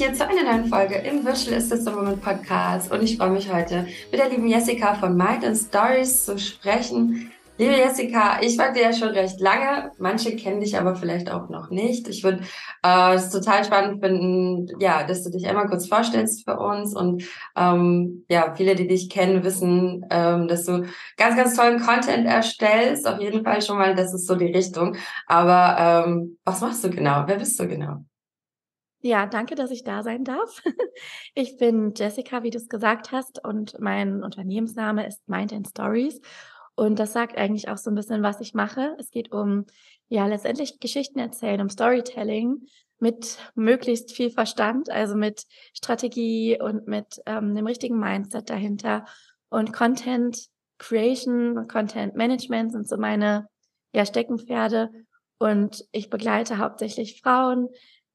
hier zu einer neuen Folge im Virtual Assistant Woman Podcast und ich freue mich heute mit der lieben Jessica von Mind and Stories zu sprechen. Liebe Jessica, ich folge dir ja schon recht lange. Manche kennen dich aber vielleicht auch noch nicht. Ich würde äh, es total spannend finden, ja, dass du dich einmal kurz vorstellst für uns. Und ähm, ja, viele, die dich kennen, wissen, ähm, dass du ganz, ganz tollen Content erstellst. Auf jeden Fall schon mal, das ist so die Richtung. Aber ähm, was machst du genau? Wer bist du genau? Ja, danke, dass ich da sein darf. Ich bin Jessica, wie du es gesagt hast, und mein Unternehmensname ist Mind and Stories. Und das sagt eigentlich auch so ein bisschen, was ich mache. Es geht um, ja, letztendlich Geschichten erzählen, um Storytelling mit möglichst viel Verstand, also mit Strategie und mit ähm, dem richtigen Mindset dahinter. Und Content Creation und Content Management sind so meine ja, Steckenpferde. Und ich begleite hauptsächlich Frauen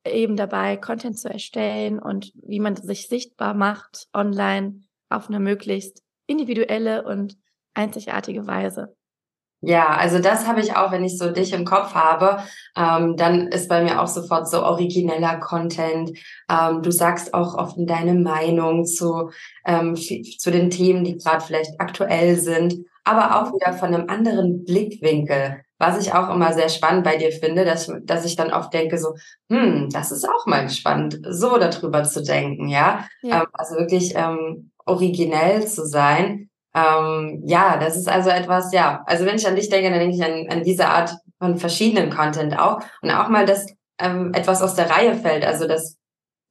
eben dabei, Content zu erstellen und wie man sich sichtbar macht online auf eine möglichst individuelle und einzigartige Weise. Ja, also das habe ich auch, wenn ich so dich im Kopf habe, ähm, dann ist bei mir auch sofort so origineller Content. Ähm, du sagst auch oft deine Meinung zu, ähm, zu den Themen, die gerade vielleicht aktuell sind, aber auch wieder von einem anderen Blickwinkel. Was ich auch immer sehr spannend bei dir finde, dass, dass ich dann oft denke so, hm, das ist auch mal spannend, so darüber zu denken, ja. ja. Ähm, also wirklich ähm, originell zu sein ähm, ja, das ist also etwas, ja, also wenn ich an dich denke, dann denke ich an, an diese Art von verschiedenen Content auch und auch mal, dass ähm, etwas aus der Reihe fällt. Also das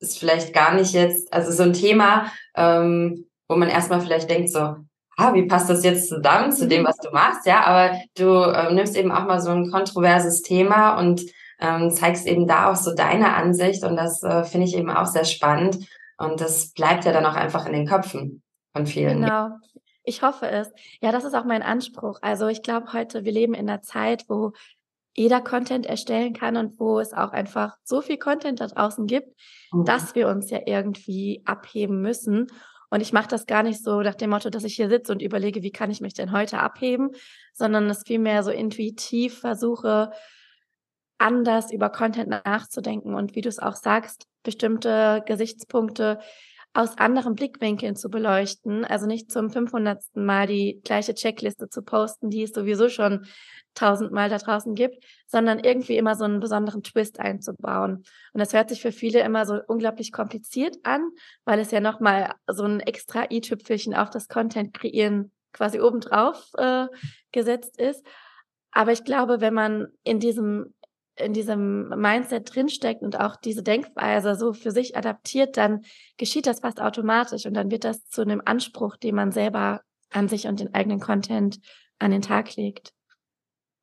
ist vielleicht gar nicht jetzt, also so ein Thema, ähm, wo man erstmal vielleicht denkt so, ah, wie passt das jetzt zusammen zu dem, mhm. was du machst, ja, aber du ähm, nimmst eben auch mal so ein kontroverses Thema und ähm, zeigst eben da auch so deine Ansicht und das äh, finde ich eben auch sehr spannend und das bleibt ja dann auch einfach in den Köpfen von vielen. Genau. Ich hoffe es. Ja, das ist auch mein Anspruch. Also ich glaube heute, wir leben in einer Zeit, wo jeder Content erstellen kann und wo es auch einfach so viel Content da draußen gibt, mhm. dass wir uns ja irgendwie abheben müssen. Und ich mache das gar nicht so nach dem Motto, dass ich hier sitze und überlege, wie kann ich mich denn heute abheben, sondern es vielmehr so intuitiv versuche, anders über Content nachzudenken und wie du es auch sagst, bestimmte Gesichtspunkte aus anderen Blickwinkeln zu beleuchten. Also nicht zum 500. Mal die gleiche Checkliste zu posten, die es sowieso schon tausendmal da draußen gibt, sondern irgendwie immer so einen besonderen Twist einzubauen. Und das hört sich für viele immer so unglaublich kompliziert an, weil es ja nochmal so ein extra i-Tüpfelchen auf das Content kreieren quasi obendrauf äh, gesetzt ist. Aber ich glaube, wenn man in diesem in diesem Mindset drinsteckt und auch diese Denkweise so für sich adaptiert, dann geschieht das fast automatisch und dann wird das zu einem Anspruch, den man selber an sich und den eigenen Content an den Tag legt.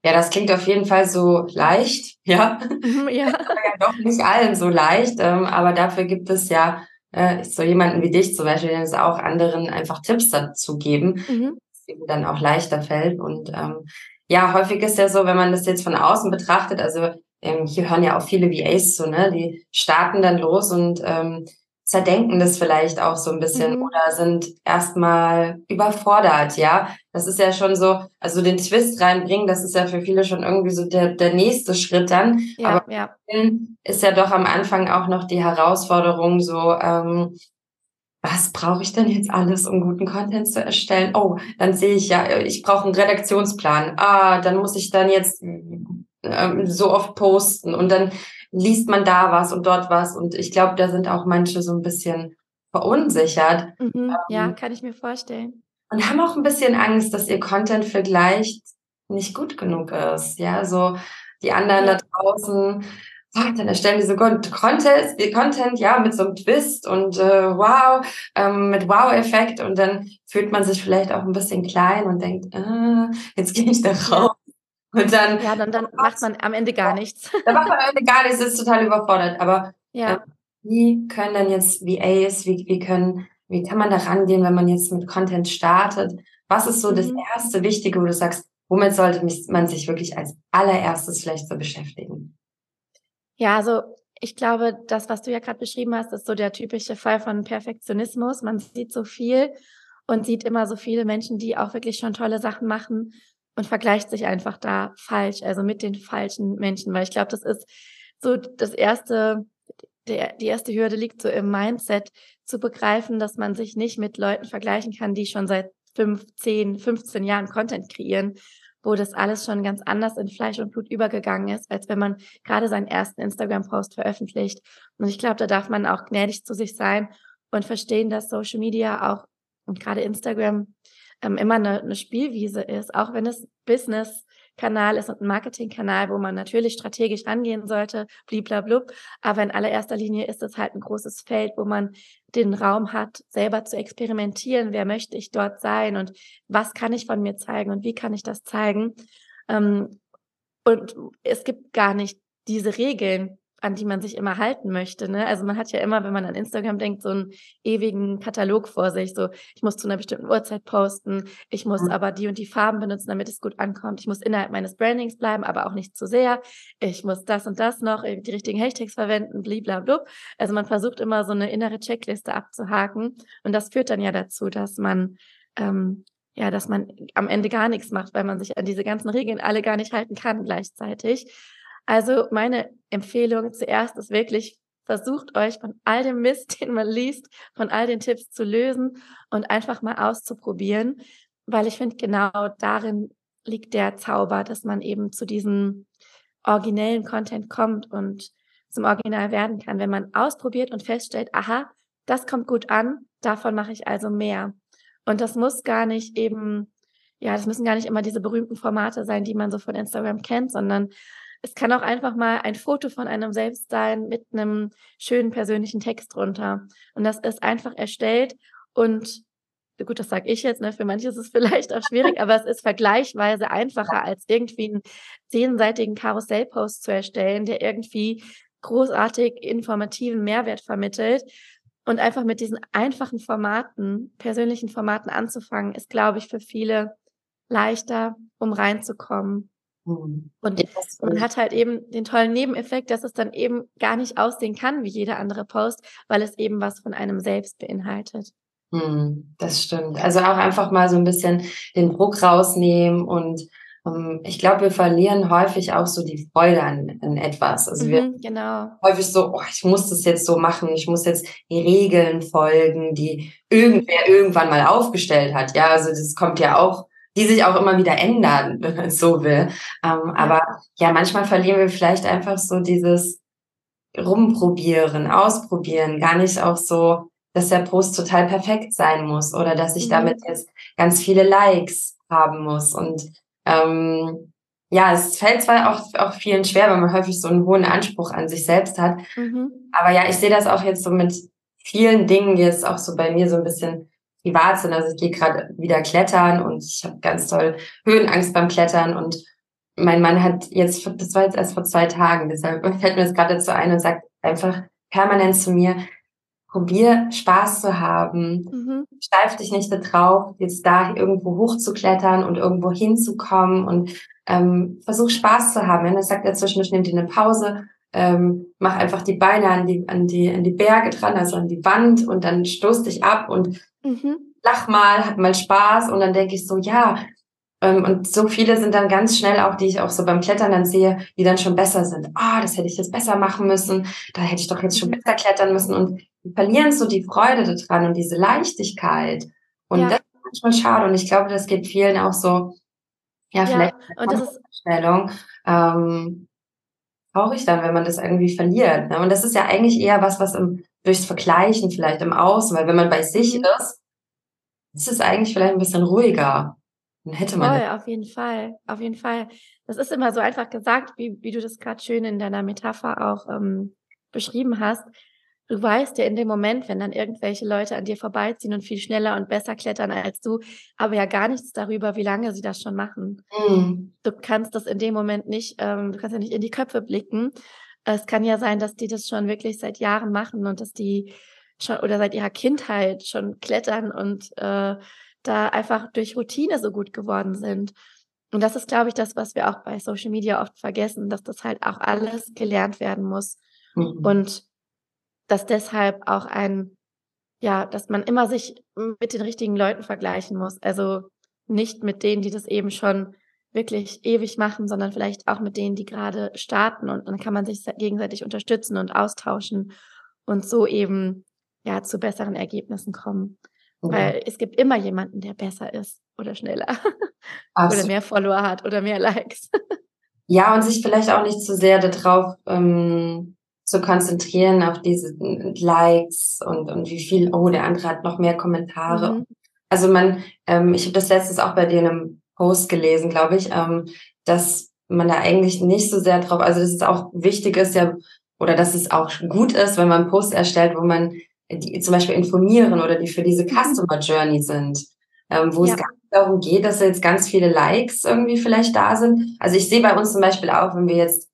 Ja, das klingt auf jeden Fall so leicht, ja. Mhm, ja. Ja doch nicht allen so leicht, ähm, aber dafür gibt es ja äh, so jemanden wie dich zum Beispiel, den es auch anderen einfach Tipps dazu geben, mhm. dass es dann auch leichter fällt und ähm, ja, häufig ist ja so, wenn man das jetzt von außen betrachtet, also ähm, hier hören ja auch viele VAs zu, ne? Die starten dann los und ähm, zerdenken das vielleicht auch so ein bisschen mhm. oder sind erstmal überfordert, ja. Das ist ja schon so, also den Twist reinbringen, das ist ja für viele schon irgendwie so der, der nächste Schritt dann. Ja, Aber ja. ist ja doch am Anfang auch noch die Herausforderung so, ähm, was brauche ich denn jetzt alles, um guten Content zu erstellen? Oh, dann sehe ich ja, ich brauche einen Redaktionsplan. Ah, dann muss ich dann jetzt ähm, so oft posten und dann liest man da was und dort was und ich glaube, da sind auch manche so ein bisschen verunsichert. Mhm, ähm, ja, kann ich mir vorstellen. Und haben auch ein bisschen Angst, dass ihr Content vielleicht nicht gut genug ist. Ja, so die anderen da draußen dann erstellen die so Content, Content, ja, mit so einem Twist und äh, wow, ähm, mit Wow-Effekt und dann fühlt man sich vielleicht auch ein bisschen klein und denkt, äh, jetzt gehe ich da raus. Und dann, ja, dann, dann macht man am Ende gar nichts. Dann macht man am Ende gar nichts, ist total überfordert. Aber ja. äh, wie können dann jetzt VAs, wie, wie können, wie kann man da rangehen, wenn man jetzt mit Content startet? Was ist so mhm. das erste Wichtige, wo du sagst, womit sollte man sich wirklich als allererstes vielleicht so beschäftigen? Ja, also ich glaube, das, was du ja gerade beschrieben hast, ist so der typische Fall von Perfektionismus. Man sieht so viel und sieht immer so viele Menschen, die auch wirklich schon tolle Sachen machen und vergleicht sich einfach da falsch, also mit den falschen Menschen, weil ich glaube, das ist so das erste, der, die erste Hürde liegt so im Mindset, zu begreifen, dass man sich nicht mit Leuten vergleichen kann, die schon seit fünf, zehn, 15 Jahren Content kreieren, wo das alles schon ganz anders in Fleisch und Blut übergegangen ist, als wenn man gerade seinen ersten Instagram-Post veröffentlicht. Und ich glaube, da darf man auch gnädig zu sich sein und verstehen, dass Social Media auch und gerade Instagram ähm, immer eine, eine Spielwiese ist, auch wenn es Business Kanal ist und ein Marketingkanal, wo man natürlich strategisch rangehen sollte, bliblablub. Aber in allererster Linie ist es halt ein großes Feld, wo man den Raum hat, selber zu experimentieren. Wer möchte ich dort sein und was kann ich von mir zeigen und wie kann ich das zeigen? Ähm, und es gibt gar nicht diese Regeln, an die man sich immer halten möchte. Ne? Also man hat ja immer, wenn man an Instagram denkt, so einen ewigen Katalog vor sich. So, ich muss zu einer bestimmten Uhrzeit posten, ich muss mhm. aber die und die Farben benutzen, damit es gut ankommt. Ich muss innerhalb meines Brandings bleiben, aber auch nicht zu sehr. Ich muss das und das noch, äh, die richtigen Hashtags verwenden, blablabla. Also man versucht immer so eine innere Checkliste abzuhaken. Und das führt dann ja dazu, dass man ähm, ja, dass man am Ende gar nichts macht, weil man sich an diese ganzen Regeln alle gar nicht halten kann gleichzeitig. Also meine Empfehlung zuerst ist wirklich, versucht euch von all dem Mist, den man liest, von all den Tipps zu lösen und einfach mal auszuprobieren, weil ich finde, genau darin liegt der Zauber, dass man eben zu diesem originellen Content kommt und zum Original werden kann, wenn man ausprobiert und feststellt, aha, das kommt gut an, davon mache ich also mehr. Und das muss gar nicht eben, ja, das müssen gar nicht immer diese berühmten Formate sein, die man so von Instagram kennt, sondern es kann auch einfach mal ein Foto von einem selbst sein mit einem schönen persönlichen Text drunter. Und das ist einfach erstellt und gut, das sage ich jetzt, ne? für manche ist es vielleicht auch schwierig, aber es ist vergleichsweise einfacher, als irgendwie einen zehnseitigen Karussellpost zu erstellen, der irgendwie großartig informativen Mehrwert vermittelt. Und einfach mit diesen einfachen Formaten, persönlichen Formaten anzufangen, ist, glaube ich, für viele leichter, um reinzukommen. Mhm. Und man hat halt eben den tollen Nebeneffekt, dass es dann eben gar nicht aussehen kann wie jeder andere Post, weil es eben was von einem selbst beinhaltet. Mhm, das stimmt. Also auch einfach mal so ein bisschen den Druck rausnehmen und um, ähm, ich glaube, wir verlieren häufig auch so die Freude an, an etwas. Also wir mhm, genau. häufig so, oh, ich muss das jetzt so machen, ich muss jetzt die Regeln folgen, die irgendwer irgendwann mal aufgestellt hat. Ja, also das kommt ja auch die sich auch immer wieder ändern, wenn man es so will. Ähm, aber ja, manchmal verlieren wir vielleicht einfach so dieses Rumprobieren, Ausprobieren, gar nicht auch so, dass der Post total perfekt sein muss oder dass ich mhm. damit jetzt ganz viele Likes haben muss. Und ähm, ja, es fällt zwar auch, auch vielen schwer, weil man häufig so einen hohen Anspruch an sich selbst hat. Mhm. Aber ja, ich sehe das auch jetzt so mit vielen Dingen, die jetzt auch so bei mir so ein bisschen privat sind. Also ich gehe gerade wieder klettern und ich habe ganz toll Höhenangst beim Klettern und mein Mann hat jetzt, das war jetzt erst vor zwei Tagen, deshalb fällt mir das gerade dazu ein und sagt einfach permanent zu mir, probier Spaß zu haben, mhm. steif dich nicht da drauf, jetzt da irgendwo hochzuklettern und irgendwo hinzukommen und ähm, versuch Spaß zu haben. Und dann sagt er zwischendurch, nimm dir eine Pause, ähm, mach einfach die Beine an die, an die, an die Berge dran, also an die Wand und dann stoß dich ab und mhm. lach mal, hab mal Spaß und dann denke ich so, ja, ähm, und so viele sind dann ganz schnell auch, die ich auch so beim Klettern dann sehe, die dann schon besser sind. Ah, oh, das hätte ich jetzt besser machen müssen, da hätte ich doch jetzt schon mhm. besser klettern müssen und die verlieren so die Freude daran und diese Leichtigkeit. Und ja. das ist manchmal schade und ich glaube, das geht vielen auch so, ja, vielleicht ja, und das ist Stellung. Ähm, traurig dann, wenn man das irgendwie verliert. Ne? Und das ist ja eigentlich eher was, was im, durchs Vergleichen vielleicht im Außen, weil wenn man bei sich mhm. ist, ist es eigentlich vielleicht ein bisschen ruhiger. Dann hätte man. Voll, auf jeden Fall, auf jeden Fall. Das ist immer so einfach gesagt, wie, wie du das gerade schön in deiner Metapher auch ähm, beschrieben hast du weißt ja in dem Moment, wenn dann irgendwelche Leute an dir vorbeiziehen und viel schneller und besser klettern als du, aber ja gar nichts darüber, wie lange sie das schon machen. Mhm. Du kannst das in dem Moment nicht, ähm, du kannst ja nicht in die Köpfe blicken. Es kann ja sein, dass die das schon wirklich seit Jahren machen und dass die schon oder seit ihrer Kindheit schon klettern und äh, da einfach durch Routine so gut geworden sind. Und das ist, glaube ich, das, was wir auch bei Social Media oft vergessen, dass das halt auch alles gelernt werden muss. Mhm. Und dass deshalb auch ein, ja, dass man immer sich mit den richtigen Leuten vergleichen muss. Also nicht mit denen, die das eben schon wirklich ewig machen, sondern vielleicht auch mit denen, die gerade starten und dann kann man sich gegenseitig unterstützen und austauschen und so eben ja zu besseren Ergebnissen kommen. Mhm. Weil es gibt immer jemanden, der besser ist oder schneller oder mehr Follower hat oder mehr Likes. ja, und sich vielleicht auch nicht zu sehr darauf ähm, zu konzentrieren, auf diese Likes und, und wie viel, oh, der andere hat noch mehr Kommentare. Mhm. Also man, ähm, ich habe das letztens auch bei dir in einem Post gelesen, glaube ich, ähm, dass man da eigentlich nicht so sehr drauf, also dass es auch wichtig ist, ja, oder dass es auch gut ist, wenn man Posts erstellt, wo man die zum Beispiel informieren oder die für diese mhm. Customer Journey sind, ähm, wo ja. es gar nicht darum geht, dass jetzt ganz viele Likes irgendwie vielleicht da sind. Also ich sehe bei uns zum Beispiel auch, wenn wir jetzt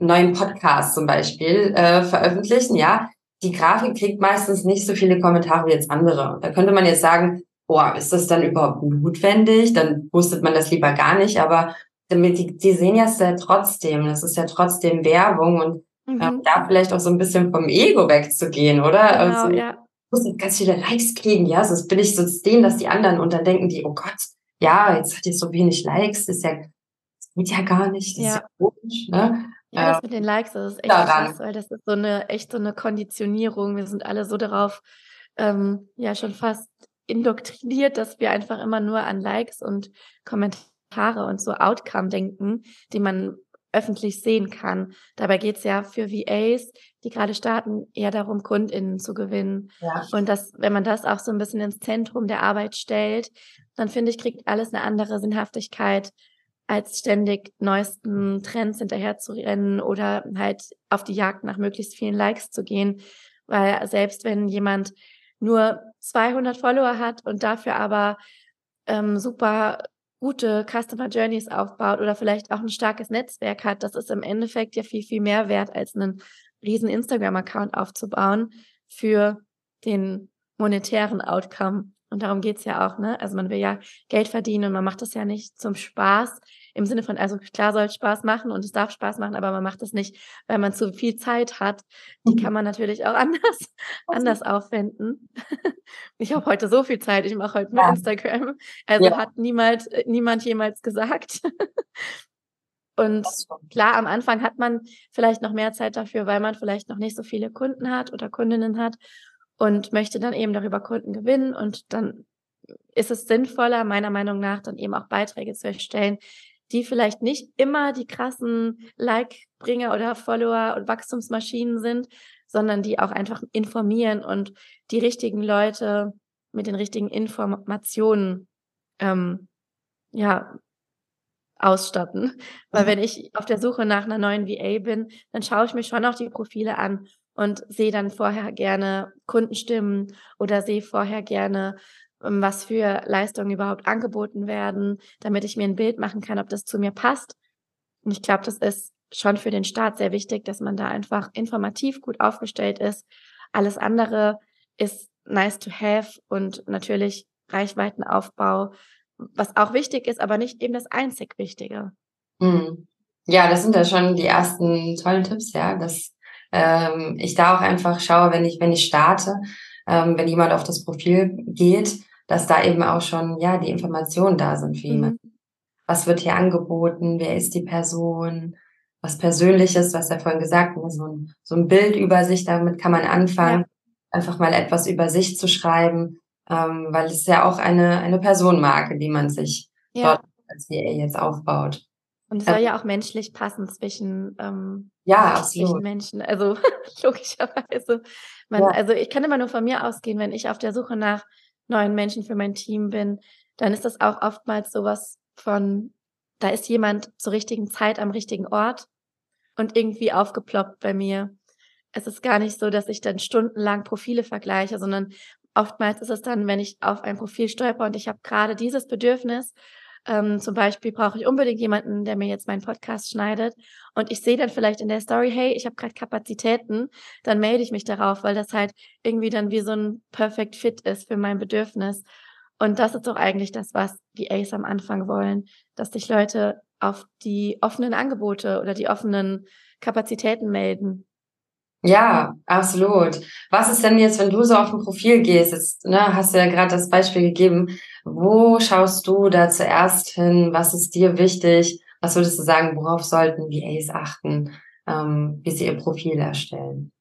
einen neuen Podcast zum Beispiel äh, veröffentlichen, ja, die Grafik kriegt meistens nicht so viele Kommentare wie jetzt andere. Da könnte man jetzt sagen, boah, ist das dann überhaupt notwendig? Dann postet man das lieber gar nicht, aber damit die, die sehen ja es ja trotzdem. Das ist ja trotzdem Werbung und mhm. ähm, da vielleicht auch so ein bisschen vom Ego wegzugehen, oder? Genau, also, ja. Ich muss jetzt ganz viele Likes kriegen, ja, sonst bin ich so denen, dass die anderen und dann denken die, oh Gott, ja, jetzt hat ihr so wenig Likes, das ist ja, das geht ja gar nicht, das ja. ist ja komisch, ne? Ja, das ähm, mit den Likes, das ist echt daran. krass, weil das ist so eine, echt so eine Konditionierung. Wir sind alle so darauf, ähm, ja, schon fast indoktriniert, dass wir einfach immer nur an Likes und Kommentare und so Outcome denken, die man öffentlich sehen kann. Dabei geht's ja für VAs, die gerade starten, eher darum, KundInnen zu gewinnen. Ja. Und das, wenn man das auch so ein bisschen ins Zentrum der Arbeit stellt, dann finde ich, kriegt alles eine andere Sinnhaftigkeit, als ständig neuesten Trends hinterher zu rennen oder halt auf die Jagd nach möglichst vielen Likes zu gehen. Weil selbst wenn jemand nur 200 Follower hat und dafür aber ähm, super gute Customer Journeys aufbaut oder vielleicht auch ein starkes Netzwerk hat, das ist im Endeffekt ja viel, viel mehr wert, als einen riesen Instagram-Account aufzubauen für den monetären Outcome. Und darum geht's ja auch, ne? Also man will ja Geld verdienen und man macht das ja nicht zum Spaß. Im Sinne von, also klar soll es Spaß machen und es darf Spaß machen, aber man macht das nicht, weil man zu viel Zeit hat. Die mhm. kann man natürlich auch anders, anders aufwenden. ich habe heute so viel Zeit, ich mache heute nur ja. Instagram. Also ja. hat niemand, niemand jemals gesagt. Und klar, am Anfang hat man vielleicht noch mehr Zeit dafür, weil man vielleicht noch nicht so viele Kunden hat oder Kundinnen hat und möchte dann eben darüber Kunden gewinnen und dann ist es sinnvoller, meiner Meinung nach, dann eben auch Beiträge zu erstellen, die vielleicht nicht immer die krassen Like-Bringer oder Follower und Wachstumsmaschinen sind, sondern die auch einfach informieren und die richtigen Leute mit den richtigen Informationen ähm, ja ausstatten. Weil wenn ich auf der Suche nach einer neuen VA bin, dann schaue ich mir schon auch die Profile an und sehe dann vorher gerne Kundenstimmen oder sehe vorher gerne, ähm, was für Leistungen überhaupt angeboten werden, damit ich mir ein Bild machen kann, ob das zu mir passt. Und ich glaube, das ist schon für den Staat sehr wichtig, dass man da einfach informativ gut aufgestellt ist. Alles andere ist nice to have und natürlich Reichweitenaufbau, was auch wichtig ist, aber nicht eben das einzig Wichtige. Mhm. Ja, das sind ja schon die ersten tollen Tipps, ja, dass ähm, ich da auch einfach schaue, wenn ich, wenn ich starte, ähm, wenn jemand auf das Profil geht, dass da eben auch schon, ja, die Informationen da sind für jemanden. Mhm. Was wird hier angeboten? Wer ist die Person? Was Persönliches, was er vorhin gesagt hat, so ein, so ein Bild über sich, damit kann man anfangen, ja. einfach mal etwas über sich zu schreiben, ähm, weil es ja auch eine, eine Personenmarke, die man sich ja. dort als VA jetzt aufbaut. Und es soll ja auch menschlich passen zwischen, ähm, ja, absolut. Menschen. Also logischerweise. Man, ja. Also ich kann immer nur von mir ausgehen, wenn ich auf der Suche nach neuen Menschen für mein Team bin, dann ist das auch oftmals sowas von, da ist jemand zur richtigen Zeit am richtigen Ort und irgendwie aufgeploppt bei mir. Es ist gar nicht so, dass ich dann stundenlang Profile vergleiche, sondern oftmals ist es dann, wenn ich auf ein Profil stolper und ich habe gerade dieses Bedürfnis ähm, zum Beispiel brauche ich unbedingt jemanden, der mir jetzt meinen Podcast schneidet. Und ich sehe dann vielleicht in der Story, hey, ich habe gerade Kapazitäten, dann melde ich mich darauf, weil das halt irgendwie dann wie so ein Perfect Fit ist für mein Bedürfnis. Und das ist doch eigentlich das, was die Ace am Anfang wollen, dass sich Leute auf die offenen Angebote oder die offenen Kapazitäten melden. Ja, absolut. Was ist denn jetzt, wenn du so auf ein Profil gehst? Jetzt ne, hast du ja gerade das Beispiel gegeben. Wo schaust du da zuerst hin? Was ist dir wichtig? Was würdest du sagen, worauf sollten VAs achten, ähm, wie sie ihr Profil erstellen?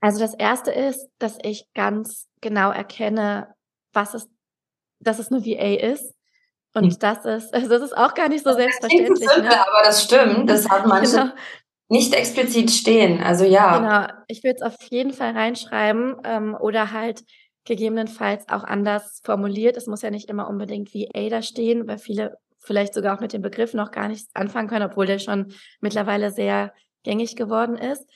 Also das erste ist, dass ich ganz genau erkenne, was es, dass es eine VA ist. Und hm. das ist, also das ist auch gar nicht so das selbstverständlich. Simpel, ne? Aber das stimmt. Das hat manche genau. Nicht explizit stehen. Also ja. Genau. Ich würde es auf jeden Fall reinschreiben ähm, oder halt gegebenenfalls auch anders formuliert. Es muss ja nicht immer unbedingt VA da stehen, weil viele vielleicht sogar auch mit dem Begriff noch gar nichts anfangen können, obwohl der schon mittlerweile sehr gängig geworden ist.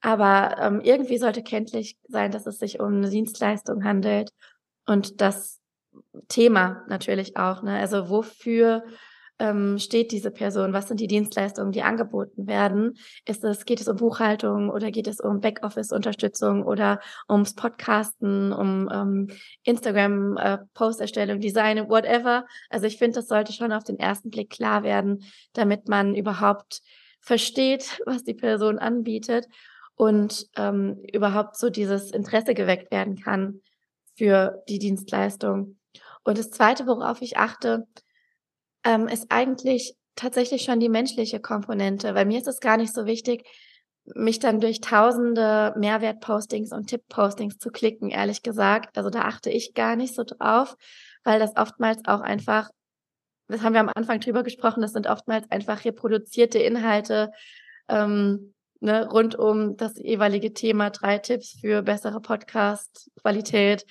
Aber ähm, irgendwie sollte kenntlich sein, dass es sich um eine Dienstleistung handelt und das Thema natürlich auch. Ne? Also wofür ähm, steht diese Person? Was sind die Dienstleistungen, die angeboten werden? Ist es, geht es um Buchhaltung oder geht es um Backoffice-Unterstützung oder ums Podcasten, um ähm, Instagram-Post-Erstellung, äh, Design, whatever? Also ich finde, das sollte schon auf den ersten Blick klar werden, damit man überhaupt versteht, was die Person anbietet und ähm, überhaupt so dieses Interesse geweckt werden kann für die Dienstleistung. Und das Zweite, worauf ich achte, ähm, ist eigentlich tatsächlich schon die menschliche Komponente, weil mir ist es gar nicht so wichtig, mich dann durch tausende Mehrwertpostings und Tipp-Postings zu klicken, ehrlich gesagt. Also da achte ich gar nicht so drauf, weil das oftmals auch einfach, das haben wir am Anfang drüber gesprochen, das sind oftmals einfach reproduzierte Inhalte, ähm, ne, rund um das jeweilige Thema, drei Tipps für bessere Podcast-Qualität,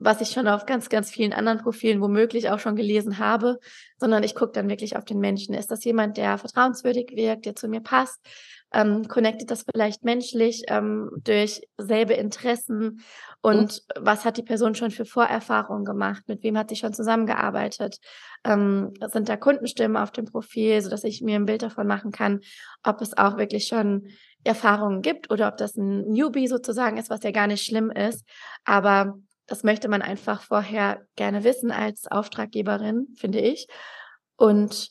was ich schon auf ganz, ganz vielen anderen Profilen womöglich auch schon gelesen habe, sondern ich gucke dann wirklich auf den Menschen. Ist das jemand, der vertrauenswürdig wirkt, der zu mir passt? Ähm, connectet das vielleicht menschlich ähm, durch selbe Interessen? Und mhm. was hat die Person schon für Vorerfahrungen gemacht? Mit wem hat sie schon zusammengearbeitet? Ähm, sind da Kundenstimmen auf dem Profil, so dass ich mir ein Bild davon machen kann, ob es auch wirklich schon Erfahrungen gibt oder ob das ein Newbie sozusagen ist, was ja gar nicht schlimm ist. Aber das möchte man einfach vorher gerne wissen als Auftraggeberin, finde ich. Und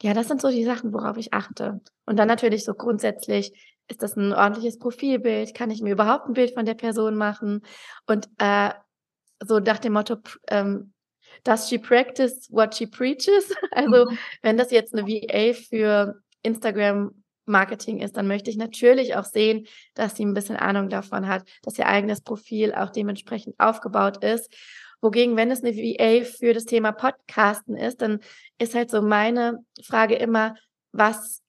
ja, das sind so die Sachen, worauf ich achte. Und dann natürlich so grundsätzlich, ist das ein ordentliches Profilbild? Kann ich mir überhaupt ein Bild von der Person machen? Und äh, so nach dem Motto, ähm, does she practice what she preaches? Also mhm. wenn das jetzt eine VA für Instagram Marketing ist, dann möchte ich natürlich auch sehen, dass sie ein bisschen Ahnung davon hat, dass ihr eigenes Profil auch dementsprechend aufgebaut ist. Wogegen, wenn es eine VA für das Thema Podcasten ist, dann ist halt so meine Frage immer, was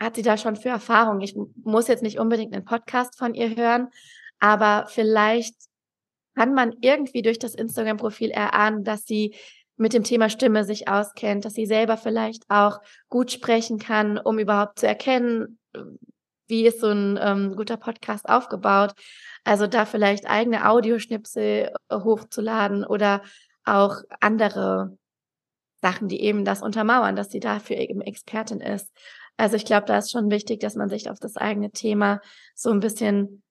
hat sie da schon für Erfahrung? Ich muss jetzt nicht unbedingt einen Podcast von ihr hören, aber vielleicht kann man irgendwie durch das Instagram-Profil erahnen, dass sie mit dem Thema Stimme sich auskennt, dass sie selber vielleicht auch gut sprechen kann, um überhaupt zu erkennen, wie ist so ein ähm, guter Podcast aufgebaut. Also da vielleicht eigene Audioschnipsel äh, hochzuladen oder auch andere Sachen, die eben das untermauern, dass sie dafür eben Expertin ist. Also ich glaube, da ist schon wichtig, dass man sich auf das eigene Thema so ein bisschen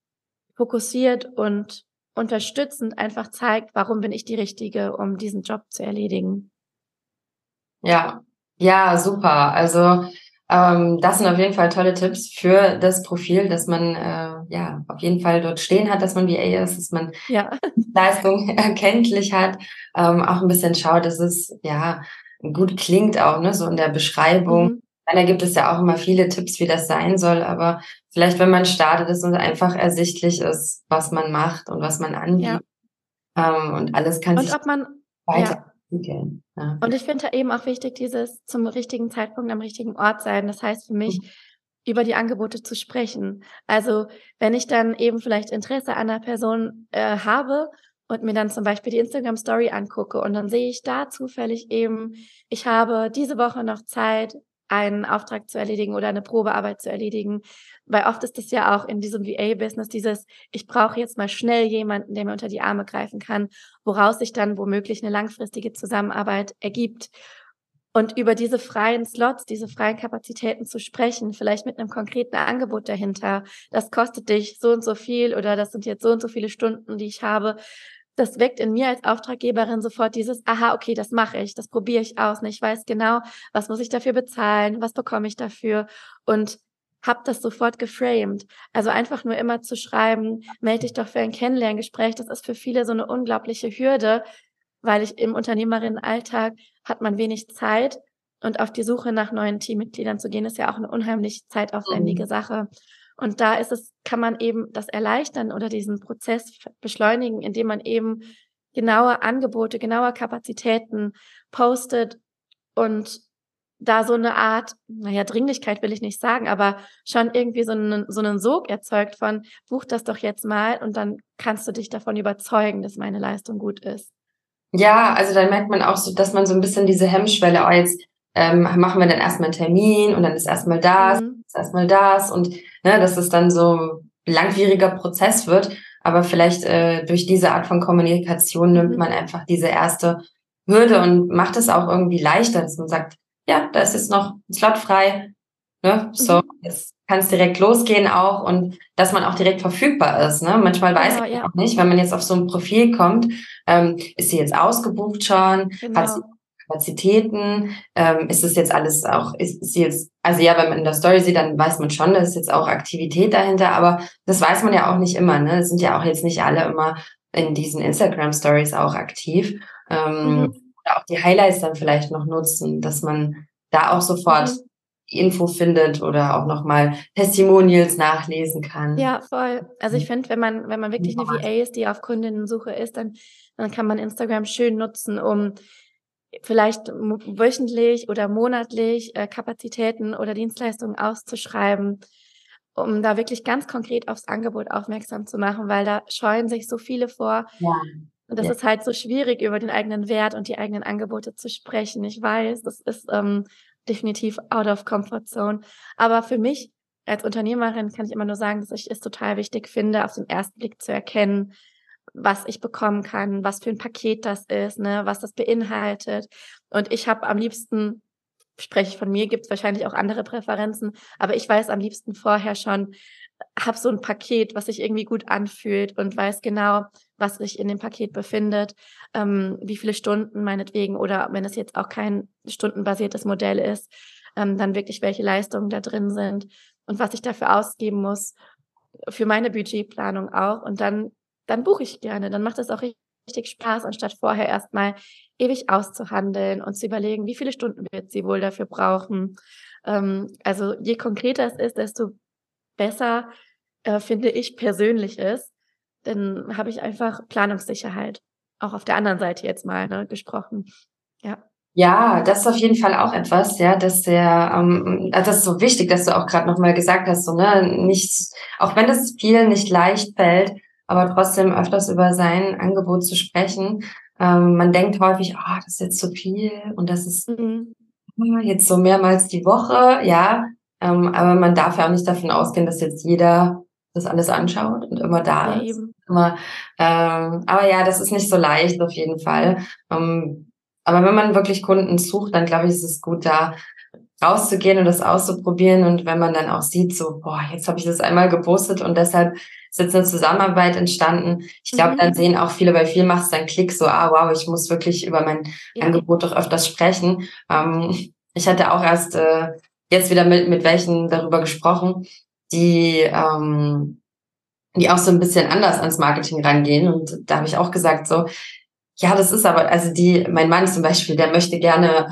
fokussiert und unterstützend einfach zeigt, warum bin ich die Richtige, um diesen Job zu erledigen. Ja, ja, super. Also ähm, das sind auf jeden Fall tolle Tipps für das Profil, dass man äh, ja auf jeden Fall dort stehen hat, dass man VA ist, dass man ja. Leistung erkenntlich hat, ähm, auch ein bisschen schaut, dass es ja gut klingt auch, ne, so in der Beschreibung. Mhm. Da gibt es ja auch immer viele Tipps, wie das sein soll, aber vielleicht, wenn man startet, dass es einfach ersichtlich ist, was man macht und was man anbietet. Ja. Ähm, und alles kann und sich ob man, weiterentwickeln. Ja. ja. Und ich finde da eben auch wichtig, dieses zum richtigen Zeitpunkt am richtigen Ort sein. Das heißt für mich, mhm. über die Angebote zu sprechen. Also wenn ich dann eben vielleicht Interesse an einer Person äh, habe und mir dann zum Beispiel die Instagram Story angucke und dann sehe ich da zufällig eben, ich habe diese Woche noch Zeit, einen Auftrag zu erledigen oder eine Probearbeit zu erledigen. Weil oft ist es ja auch in diesem VA-Business dieses, ich brauche jetzt mal schnell jemanden, der mir unter die Arme greifen kann, woraus sich dann womöglich eine langfristige Zusammenarbeit ergibt. Und über diese freien Slots, diese freien Kapazitäten zu sprechen, vielleicht mit einem konkreten Angebot dahinter, das kostet dich so und so viel oder das sind jetzt so und so viele Stunden, die ich habe, das weckt in mir als Auftraggeberin sofort dieses, aha, okay, das mache ich, das probiere ich aus. Und ich weiß genau, was muss ich dafür bezahlen, was bekomme ich dafür und habe das sofort geframed. Also einfach nur immer zu schreiben, melde dich doch für ein Kennenlerngespräch, das ist für viele so eine unglaubliche Hürde, weil ich im Unternehmerinnenalltag hat man wenig Zeit und auf die Suche nach neuen Teammitgliedern zu gehen, ist ja auch eine unheimlich zeitaufwendige mhm. Sache. Und da ist es, kann man eben das erleichtern oder diesen Prozess beschleunigen, indem man eben genaue Angebote, genaue Kapazitäten postet und da so eine Art, naja, Dringlichkeit will ich nicht sagen, aber schon irgendwie so einen, so einen Sog erzeugt von, buch das doch jetzt mal und dann kannst du dich davon überzeugen, dass meine Leistung gut ist. Ja, also dann merkt man auch so, dass man so ein bisschen diese Hemmschwelle, oh, jetzt ähm, machen wir dann erstmal einen Termin und dann ist erstmal das, mhm. ist erstmal das und ne, dass es dann so ein langwieriger Prozess wird. Aber vielleicht äh, durch diese Art von Kommunikation nimmt mhm. man einfach diese erste Hürde und macht es auch irgendwie leichter, dass man sagt, ja, da ist jetzt noch ein Slot frei. Ne? So, mhm. jetzt kann es direkt losgehen auch und dass man auch direkt verfügbar ist. Ne? Manchmal weiß genau, man ja. auch nicht, wenn man jetzt auf so ein Profil kommt, ähm, ist sie jetzt ausgebucht schon, genau. hat sie Kapazitäten, ähm, ist es jetzt alles auch, ist, ist jetzt, also ja, wenn man in der Story sieht, dann weiß man schon, da ist jetzt auch Aktivität dahinter, aber das weiß man ja auch nicht immer, ne? Es sind ja auch jetzt nicht alle immer in diesen Instagram-Stories auch aktiv. Ähm, mhm auch die Highlights dann vielleicht noch nutzen, dass man da auch sofort mhm. Info findet oder auch nochmal Testimonials nachlesen kann. Ja, voll. Also ich mhm. finde, wenn man, wenn man wirklich eine VA ist, die auf Kundinnensuche ist, dann, dann kann man Instagram schön nutzen, um vielleicht wöchentlich oder monatlich äh, Kapazitäten oder Dienstleistungen auszuschreiben, um da wirklich ganz konkret aufs Angebot aufmerksam zu machen, weil da scheuen sich so viele vor. Ja. Und das ja. ist halt so schwierig, über den eigenen Wert und die eigenen Angebote zu sprechen. Ich weiß, das ist ähm, definitiv out of comfort zone. Aber für mich als Unternehmerin kann ich immer nur sagen, dass ich es total wichtig finde, auf den ersten Blick zu erkennen, was ich bekommen kann, was für ein Paket das ist, ne, was das beinhaltet. Und ich habe am liebsten, spreche ich von mir, gibt es wahrscheinlich auch andere Präferenzen, aber ich weiß am liebsten vorher schon, habe so ein Paket, was sich irgendwie gut anfühlt und weiß genau, was sich in dem Paket befindet, ähm, wie viele Stunden meinetwegen oder wenn es jetzt auch kein stundenbasiertes Modell ist, ähm, dann wirklich welche Leistungen da drin sind und was ich dafür ausgeben muss für meine Budgetplanung auch und dann dann buche ich gerne, dann macht es auch richtig Spaß, anstatt vorher erstmal ewig auszuhandeln und zu überlegen, wie viele Stunden wird sie wohl dafür brauchen. Ähm, also je konkreter es ist, desto besser, äh, finde ich persönlich ist, dann habe ich einfach Planungssicherheit. Auch auf der anderen Seite jetzt mal ne, gesprochen. Ja. Ja, das ist auf jeden Fall auch etwas, ja, dass der, ähm, also das ist so wichtig, dass du auch gerade nochmal gesagt hast, so, ne, nicht, auch wenn das vielen nicht leicht fällt, aber trotzdem öfters über sein Angebot zu sprechen. Ähm, man denkt häufig, ah, oh, das ist jetzt zu viel und das ist mhm. jetzt so mehrmals die Woche, ja. Ähm, aber man darf ja auch nicht davon ausgehen, dass jetzt jeder das alles anschaut und immer da ja, ist. Immer, ähm, aber ja, das ist nicht so leicht auf jeden Fall. Ähm, aber wenn man wirklich Kunden sucht, dann glaube ich, ist es gut, da rauszugehen und das auszuprobieren. Und wenn man dann auch sieht, so, boah, jetzt habe ich das einmal gepostet und deshalb ist jetzt eine Zusammenarbeit entstanden. Ich glaube, mhm. dann sehen auch viele, bei vielen macht es dann Klick so, ah, wow, ich muss wirklich über mein ja. Angebot doch öfters sprechen. Ähm, ich hatte auch erst äh, jetzt wieder mit, mit welchen darüber gesprochen, die, ähm, die auch so ein bisschen anders ans Marketing rangehen. Und da habe ich auch gesagt, so, ja, das ist aber, also die, mein Mann zum Beispiel, der möchte gerne,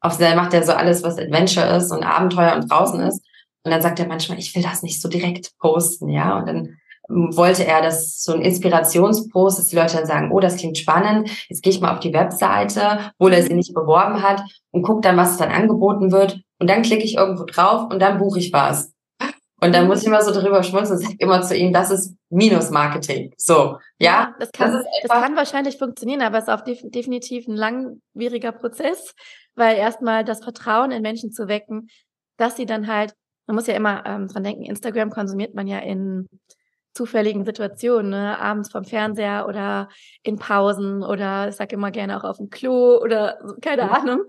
auf der macht ja so alles, was Adventure ist und Abenteuer und draußen ist. Und dann sagt er manchmal, ich will das nicht so direkt posten, ja. Und dann wollte er das so ein Inspirationspost, dass die Leute dann sagen, oh, das klingt spannend, jetzt gehe ich mal auf die Webseite, obwohl er sie nicht beworben hat und gucke dann, was dann angeboten wird. Und dann klicke ich irgendwo drauf und dann buche ich was. Und dann muss ich immer so drüber schmunzeln und sage immer zu ihm, das ist Minus-Marketing. So, ja. das, kann, das, das, kann wahrscheinlich funktionieren, aber es ist auch definitiv ein langwieriger Prozess, weil erstmal das Vertrauen in Menschen zu wecken, dass sie dann halt, man muss ja immer ähm, dran denken, Instagram konsumiert man ja in zufälligen Situationen, ne? abends vom Fernseher oder in Pausen oder ich sage immer gerne auch auf dem Klo oder keine ja. Ahnung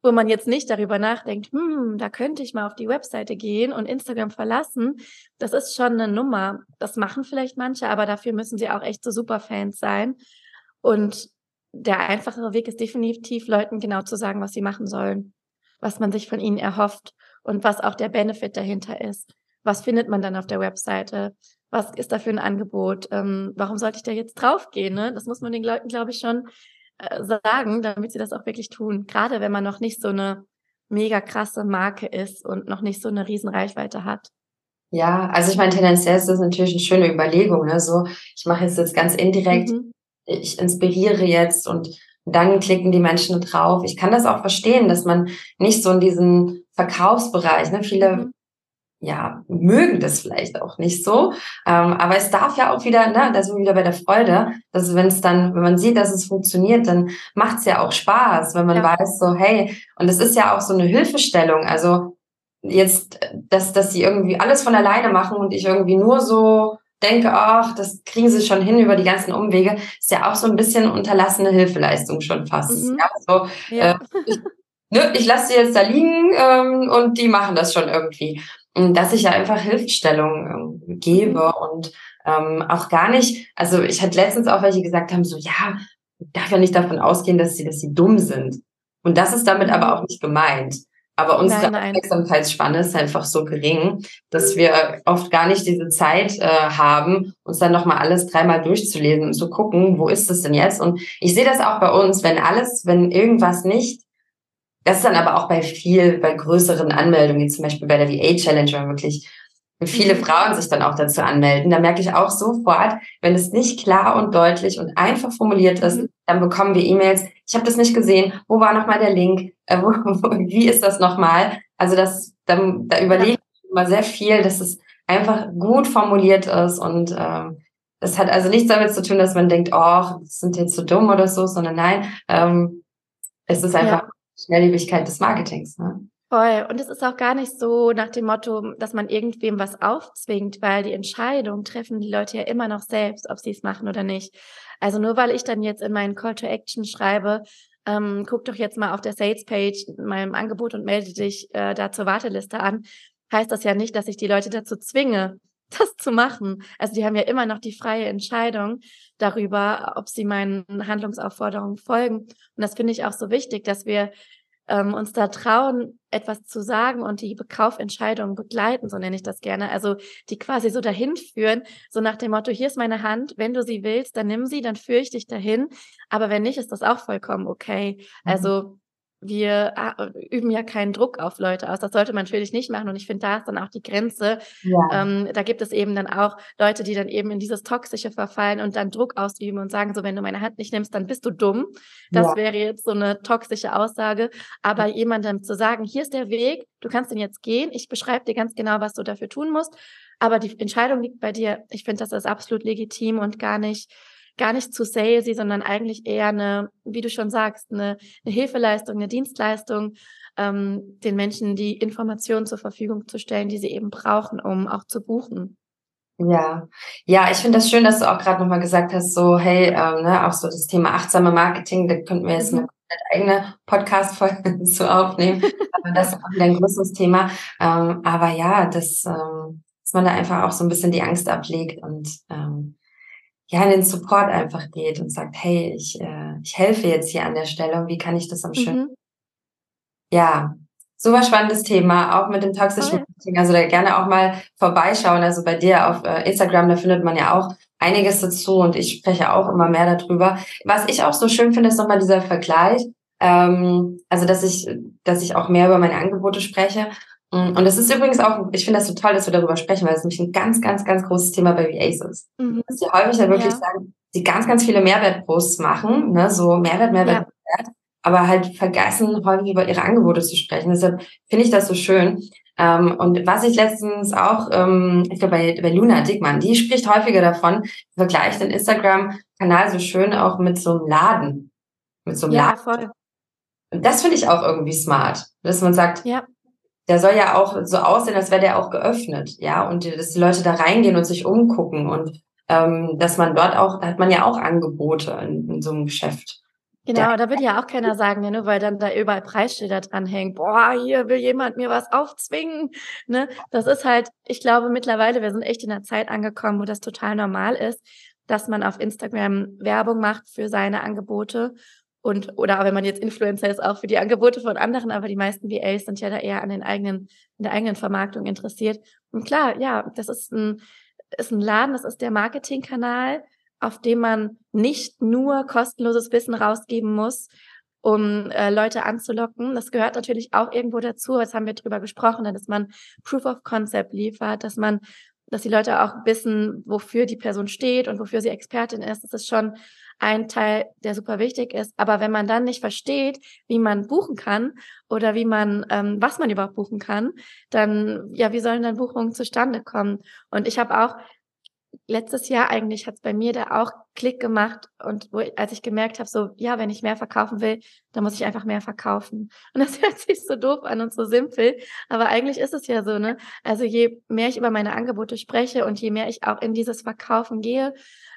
wo man jetzt nicht darüber nachdenkt, hm, da könnte ich mal auf die Webseite gehen und Instagram verlassen. Das ist schon eine Nummer. Das machen vielleicht manche, aber dafür müssen sie auch echt so Superfans sein. Und der einfachere Weg ist definitiv, Leuten genau zu sagen, was sie machen sollen, was man sich von ihnen erhofft und was auch der Benefit dahinter ist. Was findet man dann auf der Webseite? Was ist da für ein Angebot? Ähm, warum sollte ich da jetzt draufgehen? Ne? Das muss man den Leuten, glaube ich, schon äh, sagen, damit sie das auch wirklich tun. Gerade wenn man noch nicht so eine mega krasse Marke ist und noch nicht so eine riesen Reichweite hat. Ja, also ich meine, tendenziell ist das natürlich eine schöne Überlegung. Ne? So, ich mache jetzt das ganz indirekt, mhm. ich inspiriere jetzt und dann klicken die Menschen drauf. Ich kann das auch verstehen, dass man nicht so in diesen Verkaufsbereich, ne? viele mhm. ja mögen das vielleicht auch nicht so, ähm, aber es darf ja auch wieder, ne, da sind wir wieder bei der Freude, dass wenn es dann, wenn man sieht, dass es funktioniert, dann macht es ja auch Spaß, wenn man ja. weiß, so hey, und es ist ja auch so eine Hilfestellung, also jetzt, dass, dass sie irgendwie alles von alleine machen und ich irgendwie nur so denke, ach, das kriegen sie schon hin über die ganzen Umwege, ist ja auch so ein bisschen unterlassene Hilfeleistung schon fast. Mhm. Ja, so, ja. Äh, ich, ne, ich lasse sie jetzt da liegen ähm, und die machen das schon irgendwie. Und dass ich ja einfach Hilfestellung ähm, gebe mhm. und ähm, auch gar nicht, also ich hatte letztens auch welche gesagt haben, so ja, darf ja nicht davon ausgehen, dass sie, dass sie dumm sind. Und das ist damit aber mhm. auch nicht gemeint. Aber unsere nein, nein. Aufmerksamkeitsspanne ist einfach so gering, dass wir oft gar nicht diese Zeit äh, haben, uns dann nochmal alles dreimal durchzulesen und zu gucken, wo ist es denn jetzt? Und ich sehe das auch bei uns, wenn alles, wenn irgendwas nicht, das ist dann aber auch bei viel, bei größeren Anmeldungen, wie zum Beispiel bei der VA Challenge, wenn wirklich viele mhm. Frauen sich dann auch dazu anmelden, da merke ich auch sofort, wenn es nicht klar und deutlich und einfach formuliert ist, mhm. dann bekommen wir E-Mails, ich habe das nicht gesehen, wo war nochmal der Link, äh, wo, wo, wie ist das nochmal? Also das, da, da überlege ich immer sehr viel, dass es einfach gut formuliert ist und ähm, das hat also nichts damit zu tun, dass man denkt, oh, sind jetzt so dumm oder so, sondern nein, ähm, es ist einfach ja. Schnelllebigkeit des Marketings. Ne? Voll. Und es ist auch gar nicht so nach dem Motto, dass man irgendwem was aufzwingt, weil die Entscheidung treffen die Leute ja immer noch selbst, ob sie es machen oder nicht. Also nur weil ich dann jetzt in meinen Call to Action schreibe, ähm, guck doch jetzt mal auf der Sales Page in meinem Angebot und melde dich äh, da zur Warteliste an, heißt das ja nicht, dass ich die Leute dazu zwinge, das zu machen. Also die haben ja immer noch die freie Entscheidung darüber, ob sie meinen Handlungsaufforderungen folgen. Und das finde ich auch so wichtig, dass wir ähm, uns da trauen, etwas zu sagen und die Kaufentscheidung begleiten, so nenne ich das gerne. Also die quasi so dahin führen, so nach dem Motto, hier ist meine Hand, wenn du sie willst, dann nimm sie, dann führe ich dich dahin. Aber wenn nicht, ist das auch vollkommen okay. Mhm. Also wir ah, üben ja keinen Druck auf Leute aus. Das sollte man natürlich nicht machen. Und ich finde, da ist dann auch die Grenze. Ja. Ähm, da gibt es eben dann auch Leute, die dann eben in dieses Toxische verfallen und dann Druck ausüben und sagen, so, wenn du meine Hand nicht nimmst, dann bist du dumm. Das ja. wäre jetzt so eine toxische Aussage. Aber jemandem zu sagen, hier ist der Weg, du kannst den jetzt gehen, ich beschreibe dir ganz genau, was du dafür tun musst. Aber die Entscheidung liegt bei dir. Ich finde, das ist absolut legitim und gar nicht gar nicht zu salesy, sondern eigentlich eher eine, wie du schon sagst, eine, eine Hilfeleistung, eine Dienstleistung, ähm, den Menschen die Informationen zur Verfügung zu stellen, die sie eben brauchen, um auch zu buchen. Ja, ja, ich finde das schön, dass du auch gerade nochmal gesagt hast, so, hey, ähm, ne, auch so das Thema achtsame Marketing, da könnten wir jetzt mhm. eine eigene Podcast-Folge zu aufnehmen. aber das ist auch wieder ein größeres Thema. Ähm, aber ja, das, ähm, dass man da einfach auch so ein bisschen die Angst ablegt und ähm, ja in den Support einfach geht und sagt, hey, ich, äh, ich helfe jetzt hier an der Stelle und wie kann ich das am schönsten? Mhm. Ja, super spannendes Thema, auch mit dem toxischen Marketing. Also da gerne auch mal vorbeischauen. Also bei dir auf äh, Instagram, da findet man ja auch einiges dazu und ich spreche auch immer mehr darüber. Was ich auch so schön finde, ist nochmal dieser Vergleich. Ähm, also dass ich, dass ich auch mehr über meine Angebote spreche und das ist übrigens auch, ich finde das so toll, dass wir darüber sprechen, weil es nämlich ein ganz, ganz, ganz großes Thema bei VAs ist. Mhm. Dass sie häufig ja wirklich ja. sagen, sie ganz, ganz viele Mehrwertposts machen, ne, so Mehrwert, Mehrwert, ja. Mehrwert, aber halt vergessen, häufig über ihre Angebote zu sprechen. Deshalb finde ich das so schön. Ähm, und was ich letztens auch, ähm, ich glaube bei, bei Luna Dickmann, die spricht häufiger davon, vergleicht den Instagram-Kanal so schön auch mit so einem Laden. Mit so einem ja, Laden. Voll. Und das finde ich auch irgendwie smart, dass man sagt, ja der soll ja auch so aussehen, als wäre der auch geöffnet, ja, und dass die Leute da reingehen und sich umgucken und ähm, dass man dort auch, da hat man ja auch Angebote in, in so einem Geschäft. Genau, da wird ja auch keiner sagen, ne, nur weil dann da überall Preisschilder dranhängen, boah, hier will jemand mir was aufzwingen. Ne? Das ist halt, ich glaube mittlerweile, wir sind echt in einer Zeit angekommen, wo das total normal ist, dass man auf Instagram Werbung macht für seine Angebote und, oder wenn man jetzt Influencer ist, auch für die Angebote von anderen, aber die meisten VAs sind ja da eher an den eigenen, in der eigenen Vermarktung interessiert. Und klar, ja, das ist ein, ist ein Laden, das ist der Marketingkanal, auf dem man nicht nur kostenloses Wissen rausgeben muss, um äh, Leute anzulocken. Das gehört natürlich auch irgendwo dazu. Das haben wir drüber gesprochen, dass man Proof of Concept liefert, dass man, dass die Leute auch wissen, wofür die Person steht und wofür sie Expertin ist. Das ist schon ein Teil, der super wichtig ist. Aber wenn man dann nicht versteht, wie man buchen kann oder wie man, ähm, was man überhaupt buchen kann, dann, ja, wie sollen dann Buchungen zustande kommen? Und ich habe auch letztes Jahr eigentlich hat es bei mir da auch Klick gemacht und wo, als ich gemerkt habe, so, ja, wenn ich mehr verkaufen will, dann muss ich einfach mehr verkaufen. Und das hört sich so doof an und so simpel, aber eigentlich ist es ja so, ne? Also je mehr ich über meine Angebote spreche und je mehr ich auch in dieses Verkaufen gehe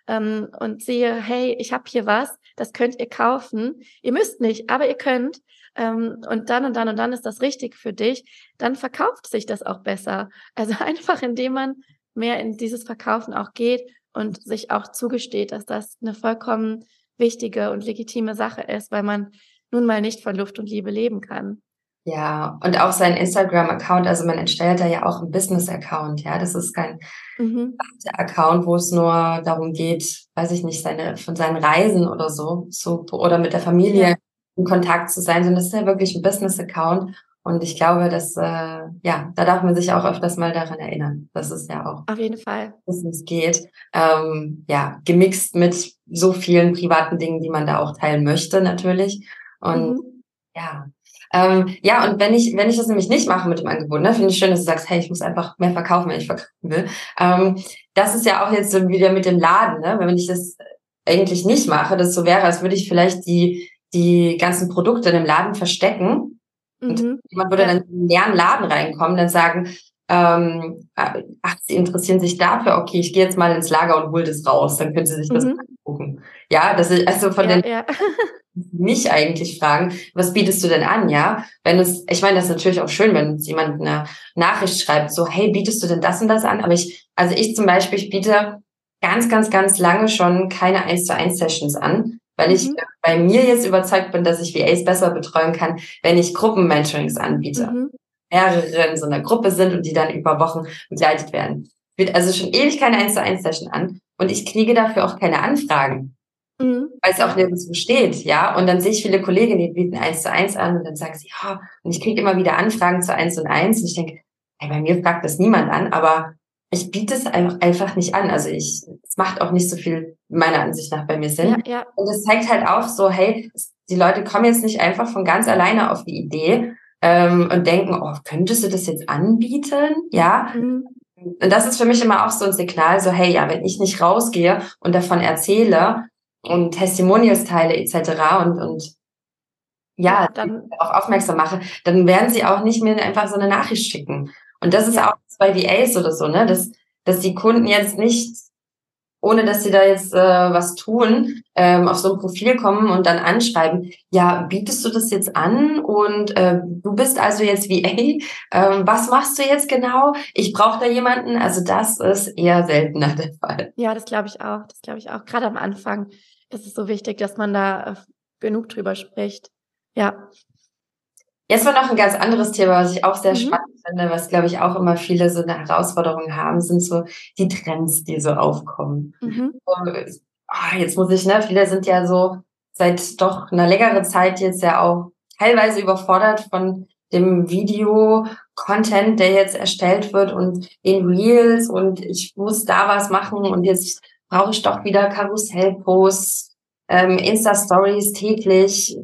ähm, und sehe, hey, ich habe hier was, das könnt ihr kaufen. Ihr müsst nicht, aber ihr könnt. Ähm, und dann und dann und dann ist das richtig für dich, dann verkauft sich das auch besser. Also einfach, indem man mehr in dieses Verkaufen auch geht und sich auch zugesteht, dass das eine vollkommen wichtige und legitime Sache ist, weil man nun mal nicht von Luft und Liebe leben kann. Ja, und auch sein Instagram-Account, also man erstellt da ja auch einen Business-Account, ja, das ist kein mhm. Account, wo es nur darum geht, weiß ich nicht, seine, von seinen Reisen oder so, so oder mit der Familie ja. in Kontakt zu sein, sondern das ist ja wirklich ein Business-Account und ich glaube, dass, äh, ja, da darf man sich auch öfters mal daran erinnern, dass es ja auch auf jeden Fall Business geht. Ähm, ja, gemixt mit so vielen privaten Dingen, die man da auch teilen möchte, natürlich. Und mhm. ja. Ähm, ja, und wenn ich, wenn ich das nämlich nicht mache mit dem Angebot, ne, finde ich schön, dass du sagst, hey, ich muss einfach mehr verkaufen, wenn ich verkaufen will. Ähm, das ist ja auch jetzt so wieder mit dem Laden, ne? Wenn ich das eigentlich nicht mache, das so wäre, als würde ich vielleicht die, die ganzen Produkte in dem Laden verstecken mhm. jemand würde dann in einen leeren Laden reinkommen, dann sagen, ähm, ach, Sie interessieren sich dafür, okay, ich gehe jetzt mal ins Lager und hol das raus, dann können Sie sich das mhm. angucken. Ja, das ist also von ja, den ja. mich eigentlich fragen, was bietest du denn an, ja? Wenn es, ich meine, das ist natürlich auch schön, wenn uns jemand eine Nachricht schreibt, so, hey, bietest du denn das und das an? Aber ich, also ich zum Beispiel, ich biete ganz, ganz, ganz lange schon keine 1 zu 1 Sessions an, weil ich mhm. bei mir jetzt überzeugt bin, dass ich VAs besser betreuen kann, wenn ich Gruppenmentorings anbiete. Mhm. Mehrere in so einer Gruppe sind und die dann über Wochen begleitet werden. Wird also schon ewig keine 1 zu 1 Session an und ich kriege dafür auch keine Anfragen. Mhm. Weil es auch nirgendwo steht, ja. Und dann sehe ich viele Kollegen, die bieten 1 zu 1 an und dann sagen sie, ja, und ich kriege immer wieder Anfragen zu 1 und 1 und ich denke, ey, bei mir fragt das niemand an, aber ich biete es einfach, nicht an. Also ich, es macht auch nicht so viel meiner Ansicht nach bei mir Sinn. Ja, ja. Und es zeigt halt auch so, hey, die Leute kommen jetzt nicht einfach von ganz alleine auf die Idee ähm, und denken, oh, könntest du das jetzt anbieten? Ja. Mhm. Und das ist für mich immer auch so ein Signal, so, hey, ja, wenn ich nicht rausgehe und davon erzähle und Testimonials teile etc. und, und ja, dann auch aufmerksam mache, dann werden sie auch nicht mehr einfach so eine Nachricht schicken. Und das ist auch bei VAs oder so, ne, dass, dass die Kunden jetzt nicht, ohne dass sie da jetzt äh, was tun, ähm, auf so ein Profil kommen und dann anschreiben, ja, bietest du das jetzt an und äh, du bist also jetzt VA, ähm, was machst du jetzt genau? Ich brauche da jemanden. Also das ist eher seltener der Fall. Ja, das glaube ich auch. Das glaube ich auch. Gerade am Anfang ist es so wichtig, dass man da äh, genug drüber spricht. Ja. Jetzt war noch ein ganz anderes Thema, was ich auch sehr mhm. spannend finde, was glaube ich auch immer viele so eine Herausforderung haben, sind so die Trends, die so aufkommen. Mhm. Und, oh, jetzt muss ich, ne, viele sind ja so seit doch einer längeren Zeit jetzt ja auch teilweise überfordert von dem Video-Content, der jetzt erstellt wird und den Reels und ich muss da was machen und jetzt brauche ich doch wieder Karussellposts, ähm, Insta-Stories täglich,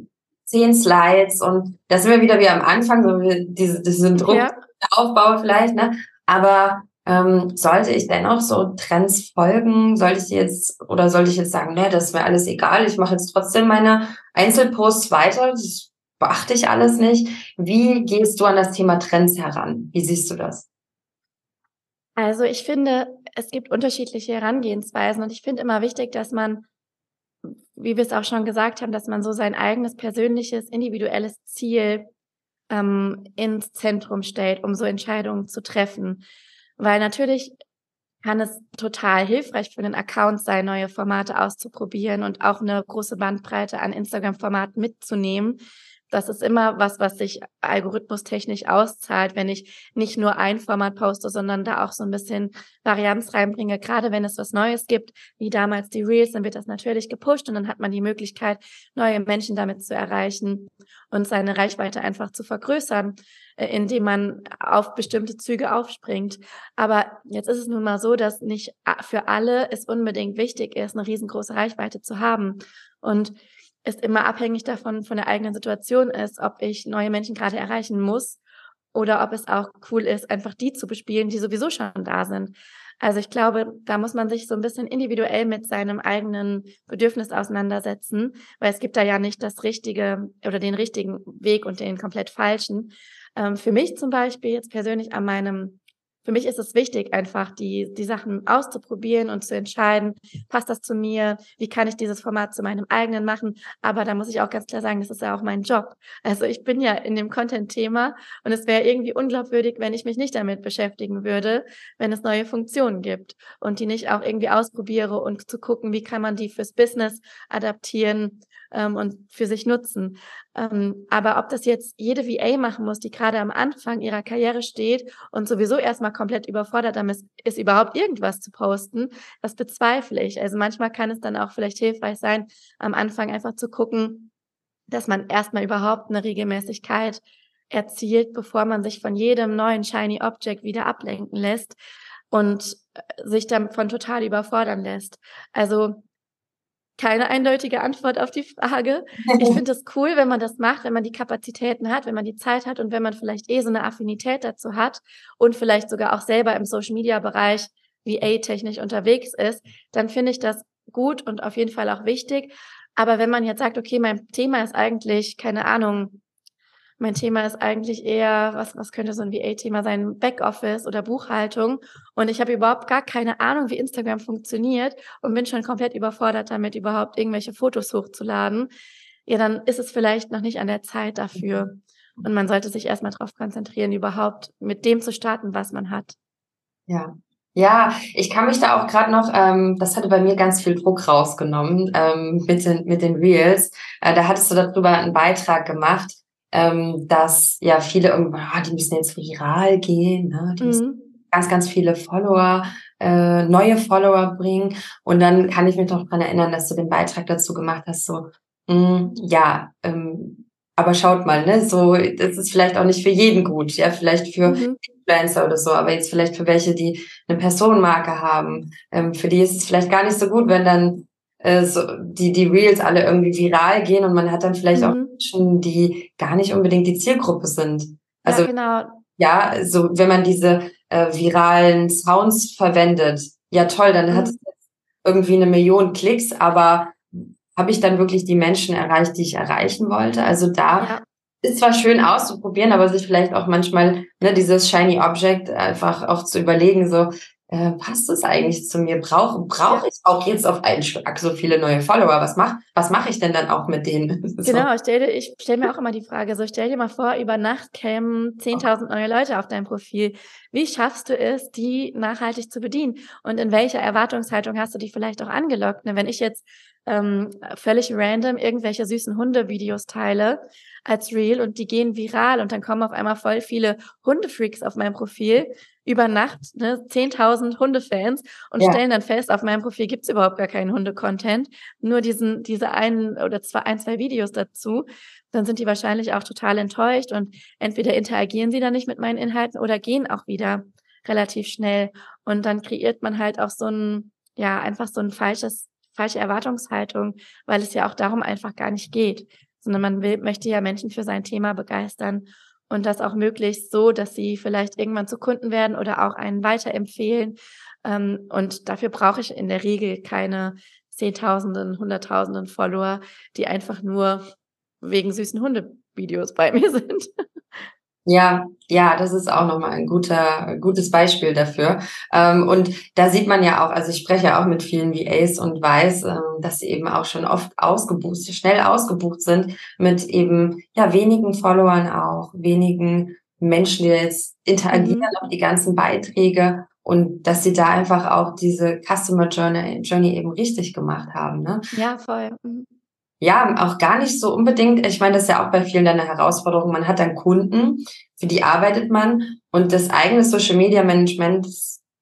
zehn Slides und da sind wir wieder wie am Anfang, so diese, diesen Druck ja. aufbaue vielleicht, ne? Aber ähm, sollte ich dennoch so Trends folgen? Sollte ich jetzt oder sollte ich jetzt sagen, ne, das ist mir alles egal, ich mache jetzt trotzdem meine Einzelposts weiter, das beachte ich alles nicht. Wie gehst du an das Thema Trends heran? Wie siehst du das? Also ich finde, es gibt unterschiedliche Herangehensweisen und ich finde immer wichtig, dass man wie wir es auch schon gesagt haben, dass man so sein eigenes persönliches, individuelles Ziel ähm, ins Zentrum stellt, um so Entscheidungen zu treffen. Weil natürlich kann es total hilfreich für einen Account sein, neue Formate auszuprobieren und auch eine große Bandbreite an Instagram-Formaten mitzunehmen. Das ist immer was, was sich algorithmustechnisch auszahlt, wenn ich nicht nur ein Format poste, sondern da auch so ein bisschen Varianz reinbringe. Gerade wenn es was Neues gibt, wie damals die Reels, dann wird das natürlich gepusht und dann hat man die Möglichkeit, neue Menschen damit zu erreichen und seine Reichweite einfach zu vergrößern, äh, indem man auf bestimmte Züge aufspringt. Aber jetzt ist es nun mal so, dass nicht für alle es unbedingt wichtig ist, eine riesengroße Reichweite zu haben. Und es immer abhängig davon von der eigenen Situation ist, ob ich neue Menschen gerade erreichen muss oder ob es auch cool ist, einfach die zu bespielen, die sowieso schon da sind. Also ich glaube, da muss man sich so ein bisschen individuell mit seinem eigenen Bedürfnis auseinandersetzen, weil es gibt da ja nicht das richtige oder den richtigen Weg und den komplett falschen. Ähm, für mich zum Beispiel jetzt persönlich an meinem für mich ist es wichtig, einfach die, die Sachen auszuprobieren und zu entscheiden, passt das zu mir, wie kann ich dieses Format zu meinem eigenen machen. Aber da muss ich auch ganz klar sagen, das ist ja auch mein Job. Also ich bin ja in dem Content-Thema und es wäre irgendwie unglaubwürdig, wenn ich mich nicht damit beschäftigen würde, wenn es neue Funktionen gibt und die nicht auch irgendwie ausprobiere und zu gucken, wie kann man die fürs Business adaptieren ähm, und für sich nutzen. Ähm, aber ob das jetzt jede VA machen muss, die gerade am Anfang ihrer Karriere steht und sowieso erstmal komplett überfordert damit ist, überhaupt irgendwas zu posten, das bezweifle ich. Also manchmal kann es dann auch vielleicht hilfreich sein, am Anfang einfach zu gucken, dass man erstmal überhaupt eine Regelmäßigkeit erzielt, bevor man sich von jedem neuen Shiny Object wieder ablenken lässt und äh, sich davon total überfordern lässt. Also keine eindeutige Antwort auf die Frage. Ich finde es cool, wenn man das macht, wenn man die Kapazitäten hat, wenn man die Zeit hat und wenn man vielleicht eh so eine Affinität dazu hat und vielleicht sogar auch selber im Social Media Bereich VA-technisch unterwegs ist, dann finde ich das gut und auf jeden Fall auch wichtig. Aber wenn man jetzt sagt, okay, mein Thema ist eigentlich, keine Ahnung, mein Thema ist eigentlich eher, was, was könnte so ein VA-Thema sein, Backoffice oder Buchhaltung. Und ich habe überhaupt gar keine Ahnung, wie Instagram funktioniert und bin schon komplett überfordert damit, überhaupt irgendwelche Fotos hochzuladen. Ja, dann ist es vielleicht noch nicht an der Zeit dafür. Und man sollte sich erstmal darauf konzentrieren, überhaupt mit dem zu starten, was man hat. Ja, ja, ich kann mich da auch gerade noch, ähm, das hatte bei mir ganz viel Druck rausgenommen ähm, mit, den, mit den Reels. Äh, da hattest du darüber einen Beitrag gemacht, ähm, dass ja viele irgendwann, ah, die müssen jetzt viral gehen, ne? die mhm. müssen ganz, ganz viele Follower, äh, neue Follower bringen. Und dann kann ich mich noch dran erinnern, dass du den Beitrag dazu gemacht hast, so, mh, mm, ja, ähm, aber schaut mal, ne, so, das ist vielleicht auch nicht für jeden gut, ja, vielleicht für mhm. Influencer oder so, aber jetzt vielleicht für welche, die eine Personenmarke haben, ähm, für die ist es vielleicht gar nicht so gut, wenn dann äh, so, die, die Reels alle irgendwie viral gehen und man hat dann vielleicht mhm. auch Menschen, die gar nicht unbedingt die Zielgruppe sind. Also, ja, genau. ja so, wenn man diese äh, viralen Sounds verwendet, ja toll, dann mhm. hat es irgendwie eine Million Klicks, aber habe ich dann wirklich die Menschen erreicht, die ich erreichen wollte? Also da ja. ist zwar schön auszuprobieren, aber sich vielleicht auch manchmal ne, dieses Shiny Object einfach auch zu überlegen, so, äh, passt es eigentlich zu mir? Brauche brauch ich auch jetzt auf einen Schlag so viele neue Follower? Was mache was mach ich denn dann auch mit denen? so. Genau, ich stelle ich stell mir auch immer die Frage, so stell dir mal vor, über Nacht kämen 10.000 neue Leute auf dein Profil. Wie schaffst du es, die nachhaltig zu bedienen? Und in welcher Erwartungshaltung hast du die vielleicht auch angelockt? Ne, wenn ich jetzt ähm, völlig random irgendwelche süßen Hunde-Videos teile als Real und die gehen viral und dann kommen auf einmal voll viele Hundefreaks auf mein Profil über Nacht, ne, 10.000 Hundefans und ja. stellen dann fest, auf meinem Profil gibt's überhaupt gar keinen Hunde-Content, nur diesen, diese einen oder zwei, ein, zwei Videos dazu, dann sind die wahrscheinlich auch total enttäuscht und entweder interagieren sie dann nicht mit meinen Inhalten oder gehen auch wieder relativ schnell und dann kreiert man halt auch so ein, ja, einfach so ein falsches falsche Erwartungshaltung, weil es ja auch darum einfach gar nicht geht, sondern man will, möchte ja Menschen für sein Thema begeistern und das auch möglichst so, dass sie vielleicht irgendwann zu Kunden werden oder auch einen weiterempfehlen. Ähm, und dafür brauche ich in der Regel keine Zehntausenden, Hunderttausenden Follower, die einfach nur wegen süßen Hundevideos bei mir sind. Ja, ja, das ist auch nochmal ein guter, gutes Beispiel dafür. Ähm, und da sieht man ja auch, also ich spreche auch mit vielen VAs und weiß, ähm, dass sie eben auch schon oft ausgebucht, schnell ausgebucht sind mit eben, ja, wenigen Followern auch, wenigen Menschen, die jetzt interagieren mhm. auf die ganzen Beiträge und dass sie da einfach auch diese Customer Journey, Journey eben richtig gemacht haben, ne? Ja, voll. Mhm. Ja, auch gar nicht so unbedingt. Ich meine, das ist ja auch bei vielen eine Herausforderung. Man hat dann Kunden, für die arbeitet man und das eigene Social Media Management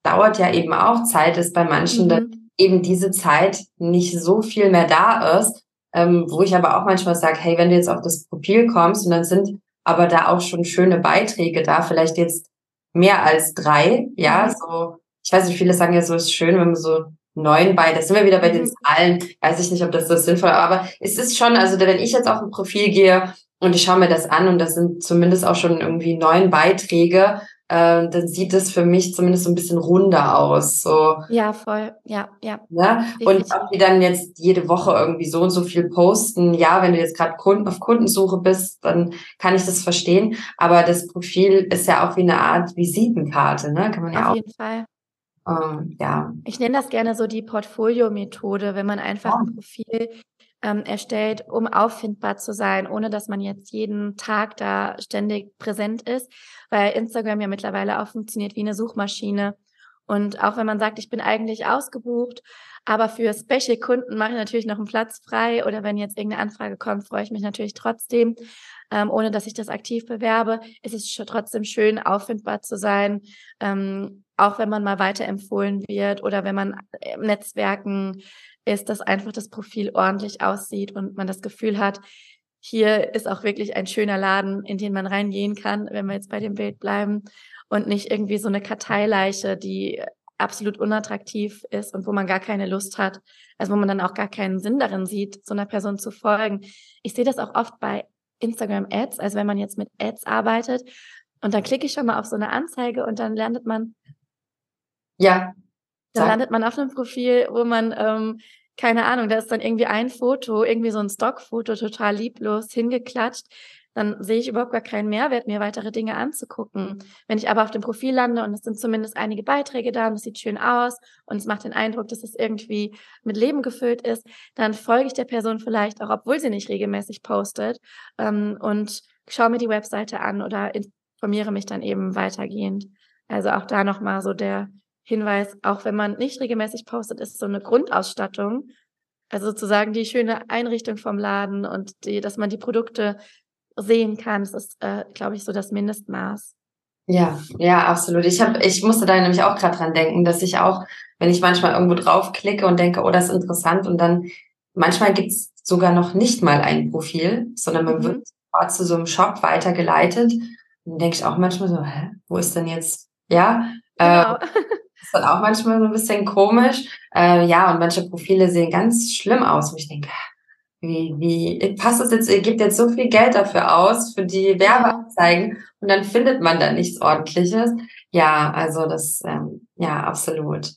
dauert ja eben auch Zeit, ist bei manchen mhm. dann eben diese Zeit nicht so viel mehr da ist, ähm, wo ich aber auch manchmal sage, hey, wenn du jetzt auf das Profil kommst und dann sind aber da auch schon schöne Beiträge da, vielleicht jetzt mehr als drei, ja, mhm. so, ich weiß nicht, viele sagen ja so, ist schön, wenn man so neun bei, da sind wir wieder bei den mhm. Zahlen, weiß ich nicht, ob das so sinnvoll ist, aber es ist schon, also wenn ich jetzt auf ein Profil gehe und ich schaue mir das an und das sind zumindest auch schon irgendwie neun Beiträge, äh, dann sieht es für mich zumindest so ein bisschen runder aus. So. Ja, voll, ja, ja. Ne? Und ob die dann jetzt jede Woche irgendwie so und so viel posten, ja, wenn du jetzt gerade Kunden auf Kundensuche bist, dann kann ich das verstehen. Aber das Profil ist ja auch wie eine Art Visitenkarte, ne? Kann man ja auf auch. Auf jeden Fall. Ähm, ja. Ich nenne das gerne so die Portfolio-Methode, wenn man einfach ja. ein Profil ähm, erstellt, um auffindbar zu sein, ohne dass man jetzt jeden Tag da ständig präsent ist, weil Instagram ja mittlerweile auch funktioniert wie eine Suchmaschine. Und auch wenn man sagt, ich bin eigentlich ausgebucht, aber für Special-Kunden mache ich natürlich noch einen Platz frei oder wenn jetzt irgendeine Anfrage kommt, freue ich mich natürlich trotzdem. Ähm, ohne dass ich das aktiv bewerbe, ist es trotzdem schön, auffindbar zu sein, ähm, auch wenn man mal weiterempfohlen wird oder wenn man im Netzwerken ist, dass einfach das Profil ordentlich aussieht und man das Gefühl hat, hier ist auch wirklich ein schöner Laden, in den man reingehen kann, wenn wir jetzt bei dem Bild bleiben und nicht irgendwie so eine Karteileiche, die absolut unattraktiv ist und wo man gar keine Lust hat, also wo man dann auch gar keinen Sinn darin sieht, so einer Person zu folgen. Ich sehe das auch oft bei Instagram Ads, also wenn man jetzt mit Ads arbeitet und dann klicke ich schon mal auf so eine Anzeige und dann landet man ja dann landet man auf einem Profil, wo man, ähm, keine Ahnung, da ist dann irgendwie ein Foto, irgendwie so ein Stockfoto, total lieblos hingeklatscht. Dann sehe ich überhaupt gar keinen Mehrwert, mir weitere Dinge anzugucken. Wenn ich aber auf dem Profil lande und es sind zumindest einige Beiträge da und es sieht schön aus und es macht den Eindruck, dass es irgendwie mit Leben gefüllt ist, dann folge ich der Person vielleicht auch, obwohl sie nicht regelmäßig postet ähm, und schaue mir die Webseite an oder informiere mich dann eben weitergehend. Also auch da nochmal so der Hinweis, auch wenn man nicht regelmäßig postet, ist so eine Grundausstattung, also sozusagen die schöne Einrichtung vom Laden und die, dass man die Produkte sehen kann, das ist, äh, glaube ich, so das Mindestmaß. Ja, ja, absolut. Ich habe, ich musste da nämlich auch gerade dran denken, dass ich auch, wenn ich manchmal irgendwo draufklicke und denke, oh, das ist interessant, und dann manchmal gibt's sogar noch nicht mal ein Profil, sondern man mhm. wird zu so einem Shop weitergeleitet. dann denke ich auch manchmal so, hä, wo ist denn jetzt, ja? Genau. Äh, ist dann auch manchmal so ein bisschen komisch. Äh, ja, und manche Profile sehen ganz schlimm aus, wo ich denke, wie, wie passt das jetzt, ihr gebt jetzt so viel Geld dafür aus, für die Werbeanzeigen und dann findet man da nichts ordentliches. Ja, also das, ähm, ja, absolut.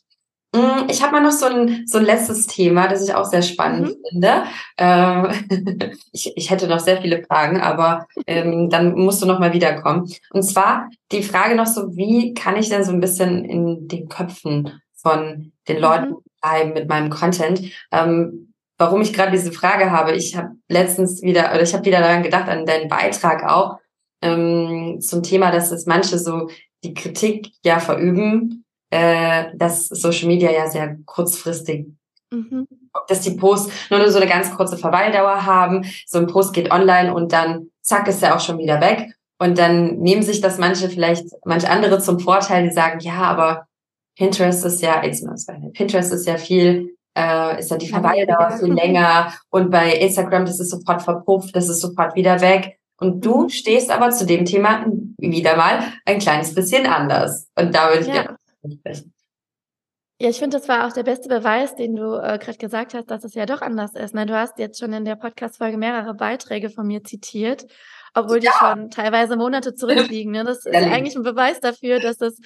Mm, ich habe mal noch so ein, so ein letztes Thema, das ich auch sehr spannend mhm. finde. Ähm, ich, ich hätte noch sehr viele Fragen, aber ähm, dann musst du noch mal wiederkommen. Und zwar die Frage noch so, wie kann ich denn so ein bisschen in den Köpfen von den mhm. Leuten bleiben mit meinem Content? Ähm, warum ich gerade diese Frage habe, ich habe letztens wieder, oder ich habe wieder daran gedacht, an deinen Beitrag auch, ähm, zum Thema, dass es manche so die Kritik ja verüben, äh, dass Social Media ja sehr kurzfristig, mhm. dass die Posts nur so eine ganz kurze Verweildauer haben. So ein Post geht online und dann zack ist er auch schon wieder weg. Und dann nehmen sich das manche vielleicht, manche andere zum Vorteil, die sagen, ja, aber Pinterest ist ja, jetzt mal Pinterest ist ja viel, äh, ist ja die Verweildauer viel länger und bei Instagram, das ist sofort verpufft, das ist sofort wieder weg. Und du mhm. stehst aber zu dem Thema wieder mal ein kleines bisschen anders. Und da würde ich ja sprechen. Ja, ich finde, das war auch der beste Beweis, den du äh, gerade gesagt hast, dass es ja doch anders ist. Ne? Du hast jetzt schon in der Podcast-Folge mehrere Beiträge von mir zitiert, obwohl ja. die schon teilweise Monate zurückliegen. Ne? Das ist ja eigentlich ein Beweis dafür, dass es,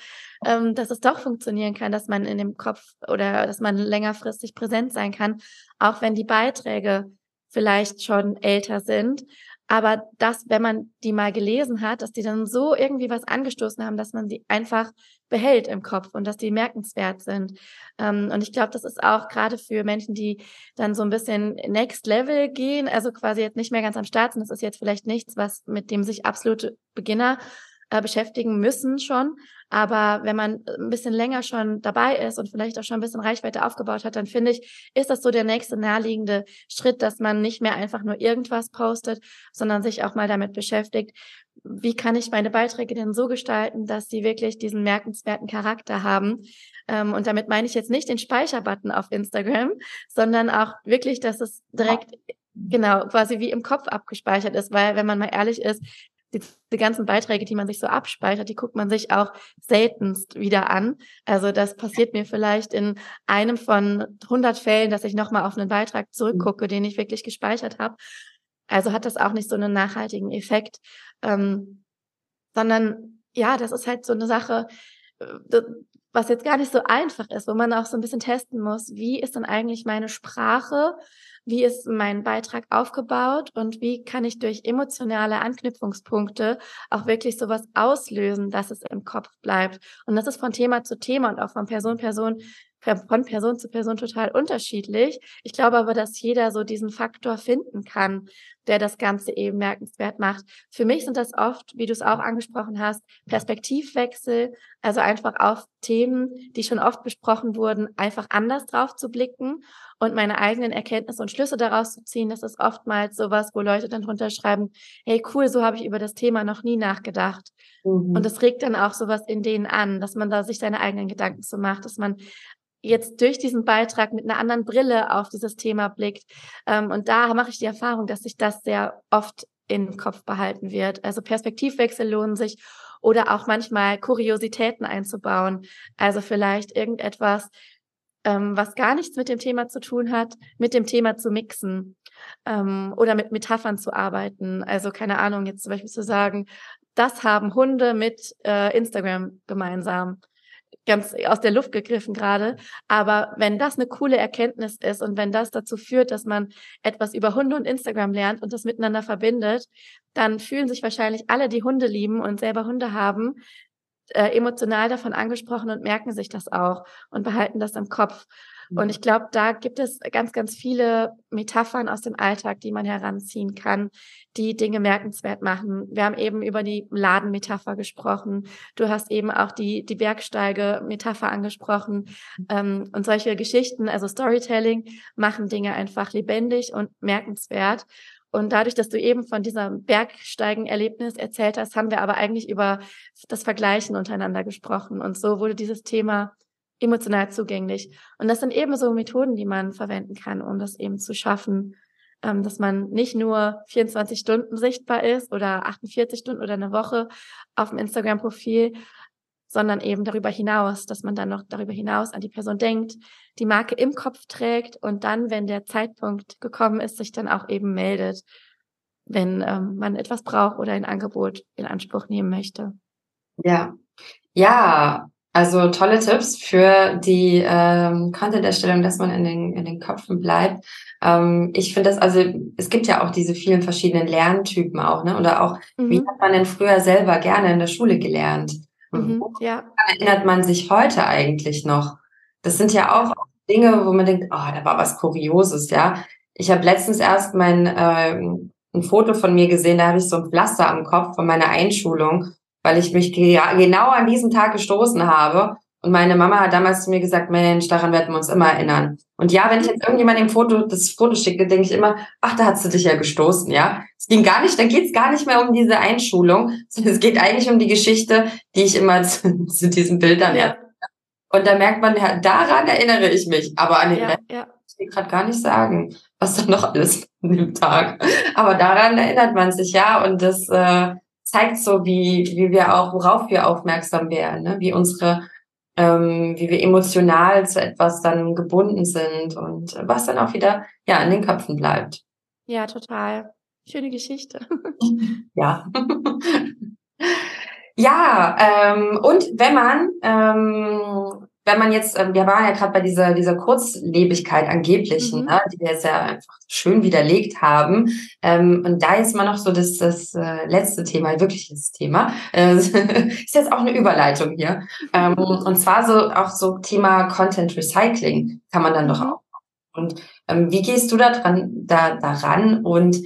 ähm, dass es doch funktionieren kann, dass man in dem Kopf oder dass man längerfristig präsent sein kann, auch wenn die Beiträge vielleicht schon älter sind. Aber das, wenn man die mal gelesen hat, dass die dann so irgendwie was angestoßen haben, dass man sie einfach behält im Kopf und dass die merkenswert sind. Ähm, und ich glaube, das ist auch gerade für Menschen, die dann so ein bisschen Next Level gehen, also quasi jetzt nicht mehr ganz am Start sind, das ist jetzt vielleicht nichts, was mit dem sich absolute Beginner äh, beschäftigen müssen schon. Aber wenn man ein bisschen länger schon dabei ist und vielleicht auch schon ein bisschen Reichweite aufgebaut hat, dann finde ich, ist das so der nächste naheliegende Schritt, dass man nicht mehr einfach nur irgendwas postet, sondern sich auch mal damit beschäftigt, wie kann ich meine Beiträge denn so gestalten, dass sie wirklich diesen merkenswerten Charakter haben. Ähm, und damit meine ich jetzt nicht den Speicherbutton auf Instagram, sondern auch wirklich, dass es direkt genau quasi wie im Kopf abgespeichert ist, weil wenn man mal ehrlich ist, die, die ganzen Beiträge, die man sich so abspeichert, die guckt man sich auch seltenst wieder an. Also das passiert mir vielleicht in einem von 100 Fällen, dass ich nochmal auf einen Beitrag zurückgucke, den ich wirklich gespeichert habe. Also hat das auch nicht so einen nachhaltigen Effekt, ähm, sondern ja, das ist halt so eine Sache, äh, was jetzt gar nicht so einfach ist, wo man auch so ein bisschen testen muss, wie ist denn eigentlich meine Sprache wie ist mein Beitrag aufgebaut und wie kann ich durch emotionale Anknüpfungspunkte auch wirklich sowas auslösen, dass es im Kopf bleibt. Und das ist von Thema zu Thema und auch von Person Person von Person zu Person total unterschiedlich. Ich glaube aber, dass jeder so diesen Faktor finden kann, der das Ganze eben merkenswert macht. Für mich sind das oft, wie du es auch angesprochen hast, Perspektivwechsel, also einfach auf Themen, die schon oft besprochen wurden, einfach anders drauf zu blicken und meine eigenen Erkenntnisse und Schlüsse daraus zu ziehen. Das ist oftmals sowas, wo Leute dann drunter schreiben, hey cool, so habe ich über das Thema noch nie nachgedacht. Mhm. Und das regt dann auch sowas in denen an, dass man da sich seine eigenen Gedanken zu macht, dass man jetzt durch diesen Beitrag mit einer anderen Brille auf dieses Thema blickt. Ähm, und da mache ich die Erfahrung, dass sich das sehr oft im Kopf behalten wird. Also Perspektivwechsel lohnen sich oder auch manchmal Kuriositäten einzubauen. Also vielleicht irgendetwas, ähm, was gar nichts mit dem Thema zu tun hat, mit dem Thema zu mixen ähm, oder mit Metaphern zu arbeiten. Also keine Ahnung, jetzt zum Beispiel zu sagen, das haben Hunde mit äh, Instagram gemeinsam ganz aus der Luft gegriffen gerade. Aber wenn das eine coole Erkenntnis ist und wenn das dazu führt, dass man etwas über Hunde und Instagram lernt und das miteinander verbindet, dann fühlen sich wahrscheinlich alle, die Hunde lieben und selber Hunde haben, äh, emotional davon angesprochen und merken sich das auch und behalten das im Kopf. Und ich glaube, da gibt es ganz, ganz viele Metaphern aus dem Alltag, die man heranziehen kann, die Dinge merkenswert machen. Wir haben eben über die Ladenmetapher gesprochen. Du hast eben auch die, die Bergsteige-Metapher angesprochen. Ähm, und solche Geschichten, also Storytelling, machen Dinge einfach lebendig und merkenswert. Und dadurch, dass du eben von diesem Bergsteigen-Erlebnis erzählt hast, haben wir aber eigentlich über das Vergleichen untereinander gesprochen. Und so wurde dieses Thema emotional zugänglich. Und das sind eben so Methoden, die man verwenden kann, um das eben zu schaffen, ähm, dass man nicht nur 24 Stunden sichtbar ist oder 48 Stunden oder eine Woche auf dem Instagram-Profil, sondern eben darüber hinaus, dass man dann noch darüber hinaus an die Person denkt, die Marke im Kopf trägt und dann, wenn der Zeitpunkt gekommen ist, sich dann auch eben meldet, wenn ähm, man etwas braucht oder ein Angebot in Anspruch nehmen möchte. Ja, ja, also tolle Tipps für die ähm, Content-Erstellung, dass man in den, in den Köpfen bleibt. Ähm, ich finde das, also es gibt ja auch diese vielen verschiedenen Lerntypen auch, ne? Oder auch, mhm. wie hat man denn früher selber gerne in der Schule gelernt? Mhm, ja. erinnert man sich heute eigentlich noch? Das sind ja auch Dinge, wo man denkt, oh, da war was Kurioses, ja. Ich habe letztens erst mein äh, ein Foto von mir gesehen, da habe ich so ein Pflaster am Kopf von meiner Einschulung weil ich mich genau an diesem Tag gestoßen habe. Und meine Mama hat damals zu mir gesagt, Mensch, daran werden wir uns immer erinnern. Und ja, wenn ich jetzt irgendjemand im Foto, das Foto schicke, denke ich immer, ach, da hast du dich ja gestoßen, ja. Es ging gar nicht, dann geht es gar nicht mehr um diese Einschulung, sondern es geht eigentlich um die Geschichte, die ich immer zu, zu diesen Bildern ja. Und da merkt man, ja, daran erinnere ich mich. Aber an den ja, Rest ja. ich gerade gar nicht sagen, was da noch alles an dem Tag. Aber daran erinnert man sich, ja. Und das, äh, zeigt so, wie, wie wir auch, worauf wir aufmerksam werden, ne? wie unsere, ähm, wie wir emotional zu etwas dann gebunden sind und was dann auch wieder, ja, in den Köpfen bleibt. Ja, total. Schöne Geschichte. ja. ja, ähm, und wenn man ähm, wenn man jetzt, ähm, wir waren ja gerade bei dieser, dieser Kurzlebigkeit angeblichen, mhm. ne, die wir jetzt ja einfach schön widerlegt haben. Ähm, und da ist mal noch so das, das äh, letzte Thema, wirkliches Thema. Äh, ist jetzt auch eine Überleitung hier. Ähm, und zwar so auch so Thema Content Recycling kann man dann doch mhm. auch. Und ähm, wie gehst du da dran, da, daran und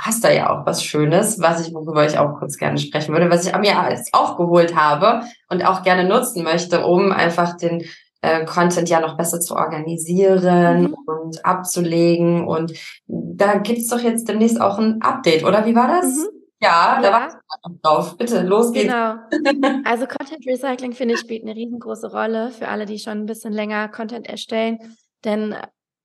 hast da ja auch was Schönes, was ich, worüber ich auch kurz gerne sprechen würde, was ich mir jetzt auch geholt habe und auch gerne nutzen möchte, um einfach den äh, Content ja noch besser zu organisieren mhm. und abzulegen. Und da gibt's doch jetzt demnächst auch ein Update, oder wie war das? Mhm. Ja, ja, da war ich drauf. Bitte, los geht's. Genau. Also Content Recycling, finde ich, spielt eine riesengroße Rolle für alle, die schon ein bisschen länger Content erstellen. Denn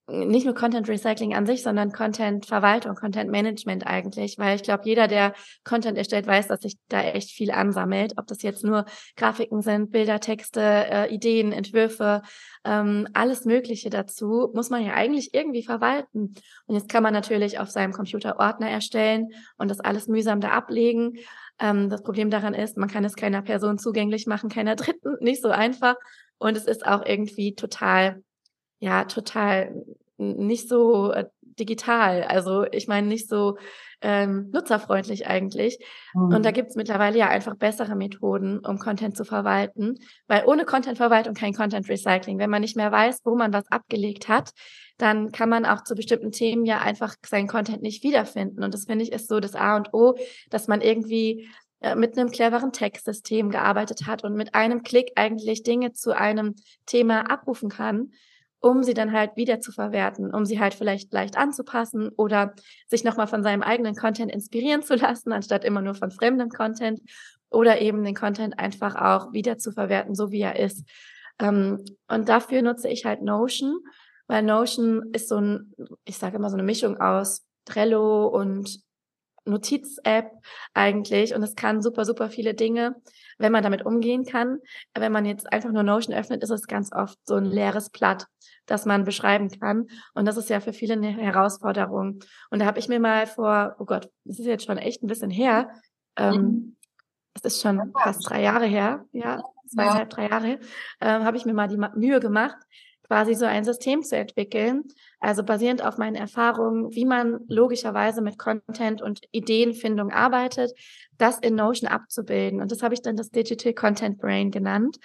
nicht nur Content Recycling an sich, sondern Content Verwaltung, Content Management eigentlich, weil ich glaube, jeder, der Content erstellt, weiß, dass sich da echt viel ansammelt, ob das jetzt nur Grafiken sind, Bilder, Texte, äh, Ideen, Entwürfe, ähm, alles Mögliche dazu, muss man ja eigentlich irgendwie verwalten. Und jetzt kann man natürlich auf seinem Computer Ordner erstellen und das alles mühsam da ablegen. Ähm, das Problem daran ist, man kann es keiner Person zugänglich machen, keiner Dritten, nicht so einfach. Und es ist auch irgendwie total ja total nicht so äh, digital. Also ich meine nicht so ähm, nutzerfreundlich eigentlich. Mhm. Und da mhm. gibt's mittlerweile ja einfach bessere Methoden, um Content zu verwalten, weil ohne Content-Verwaltung kein Content-Recycling. Wenn man nicht mehr weiß, wo man was abgelegt hat, dann kann man auch zu bestimmten Themen ja einfach seinen Content nicht wiederfinden. Und das finde ich ist so das A und O, dass man irgendwie äh, mit einem cleveren Textsystem gearbeitet hat und mit einem Klick eigentlich Dinge zu einem Thema abrufen kann um sie dann halt wieder zu verwerten, um sie halt vielleicht leicht anzupassen oder sich nochmal von seinem eigenen Content inspirieren zu lassen, anstatt immer nur von fremdem Content oder eben den Content einfach auch wieder zu verwerten, so wie er ist. Ähm, und dafür nutze ich halt Notion, weil Notion ist so ein, ich sage immer so eine Mischung aus Trello und Notiz-App eigentlich und es kann super, super viele Dinge wenn man damit umgehen kann. Wenn man jetzt einfach nur Notion öffnet, ist es ganz oft so ein leeres Blatt, das man beschreiben kann. Und das ist ja für viele eine Herausforderung. Und da habe ich mir mal vor, oh Gott, das ist jetzt schon echt ein bisschen her. Ähm, mhm. es ist schon fast drei Jahre her, ja, zweieinhalb, drei Jahre, ähm, habe ich mir mal die Mühe gemacht, quasi so ein System zu entwickeln, also basierend auf meinen Erfahrungen, wie man logischerweise mit Content und Ideenfindung arbeitet, das in Notion abzubilden. Und das habe ich dann das Digital Content Brain genannt,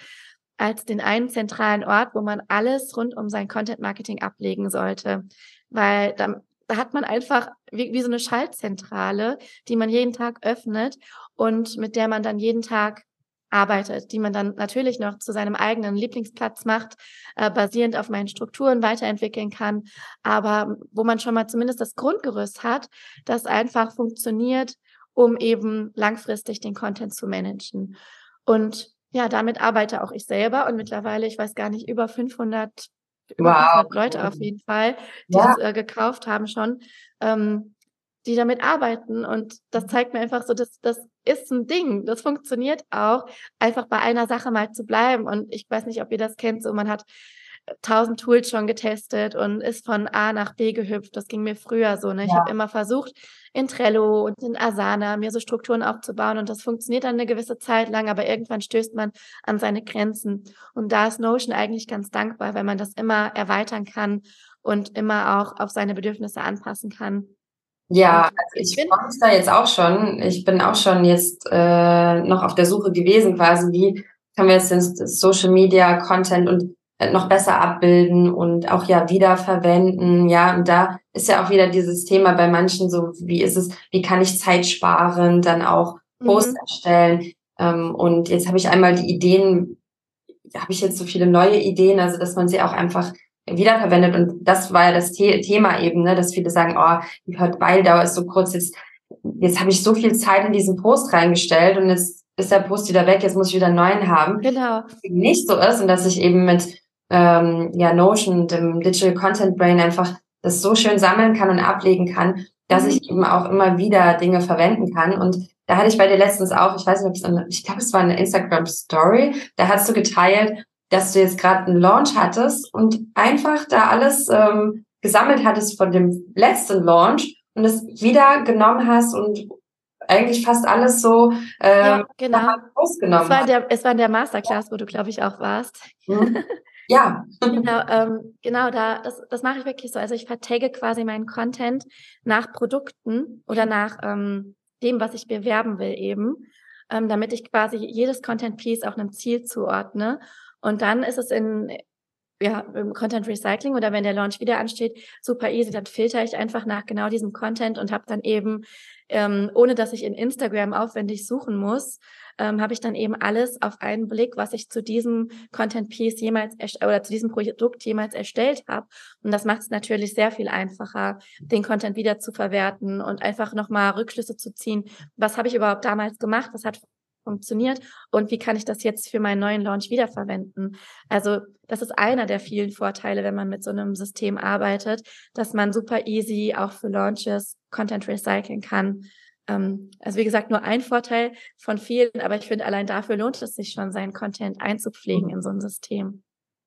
als den einen zentralen Ort, wo man alles rund um sein Content Marketing ablegen sollte. Weil da, da hat man einfach wie, wie so eine Schaltzentrale, die man jeden Tag öffnet und mit der man dann jeden Tag arbeitet, die man dann natürlich noch zu seinem eigenen Lieblingsplatz macht, äh, basierend auf meinen Strukturen weiterentwickeln kann, aber wo man schon mal zumindest das Grundgerüst hat, das einfach funktioniert, um eben langfristig den Content zu managen. Und ja, damit arbeite auch ich selber und mittlerweile, ich weiß gar nicht, über 500, über wow. 500 Leute auf jeden Fall, die ja. es äh, gekauft haben schon. Ähm, die damit arbeiten. Und das zeigt mir einfach so, dass das ist ein Ding. Das funktioniert auch, einfach bei einer Sache mal zu bleiben. Und ich weiß nicht, ob ihr das kennt, so man hat tausend Tools schon getestet und ist von A nach B gehüpft. Das ging mir früher so. Ne? Ich ja. habe immer versucht, in Trello und in Asana mir so Strukturen aufzubauen und das funktioniert dann eine gewisse Zeit lang, aber irgendwann stößt man an seine Grenzen. Und da ist Notion eigentlich ganz dankbar, wenn man das immer erweitern kann und immer auch auf seine Bedürfnisse anpassen kann. Ja, also ich freue mich da jetzt auch schon. Ich bin auch schon jetzt äh, noch auf der Suche gewesen, quasi, wie können wir jetzt den Social Media Content und äh, noch besser abbilden und auch ja wiederverwenden. Ja, und da ist ja auch wieder dieses Thema bei manchen so, wie ist es, wie kann ich Zeit sparen, dann auch Posts mhm. erstellen. Ähm, und jetzt habe ich einmal die Ideen, habe ich jetzt so viele neue Ideen, also dass man sie auch einfach wiederverwendet. Und das war ja das The Thema eben, ne, dass viele sagen, oh, die Weildauer ist so kurz, jetzt, jetzt habe ich so viel Zeit in diesen Post reingestellt und jetzt ist der Post wieder weg, jetzt muss ich wieder einen neuen haben. Genau. Nicht so ist und dass ich eben mit ähm, ja, Notion, dem Digital Content Brain einfach das so schön sammeln kann und ablegen kann, dass ich eben auch immer wieder Dinge verwenden kann. Und da hatte ich bei dir letztens auch, ich weiß nicht, ob es, ich glaube, es war eine Instagram Story, da hast du geteilt, dass du jetzt gerade einen Launch hattest und einfach da alles ähm, gesammelt hattest von dem letzten Launch und es wieder genommen hast und eigentlich fast alles so ähm, ja, genau. ausgenommen es war, der, es war der Masterclass, wo du, glaube ich, auch warst. Mhm. Ja. genau, ähm, genau da, das, das mache ich wirklich so. Also ich vertagge quasi meinen Content nach Produkten oder nach ähm, dem, was ich bewerben will eben, ähm, damit ich quasi jedes Content-Piece auch einem Ziel zuordne und dann ist es in, ja, im Content Recycling oder wenn der Launch wieder ansteht, super easy, dann filter ich einfach nach genau diesem Content und habe dann eben, ähm, ohne dass ich in Instagram aufwendig suchen muss, ähm, habe ich dann eben alles auf einen Blick, was ich zu diesem Content Piece jemals oder zu diesem Produkt jemals erstellt habe. Und das macht es natürlich sehr viel einfacher, den Content wieder zu verwerten und einfach nochmal Rückschlüsse zu ziehen. Was habe ich überhaupt damals gemacht? Was hat funktioniert und wie kann ich das jetzt für meinen neuen Launch wiederverwenden. Also das ist einer der vielen Vorteile, wenn man mit so einem System arbeitet, dass man super easy auch für Launches Content recyceln kann. Ähm, also wie gesagt, nur ein Vorteil von vielen, aber ich finde, allein dafür lohnt es sich schon, seinen Content einzupflegen in so ein System.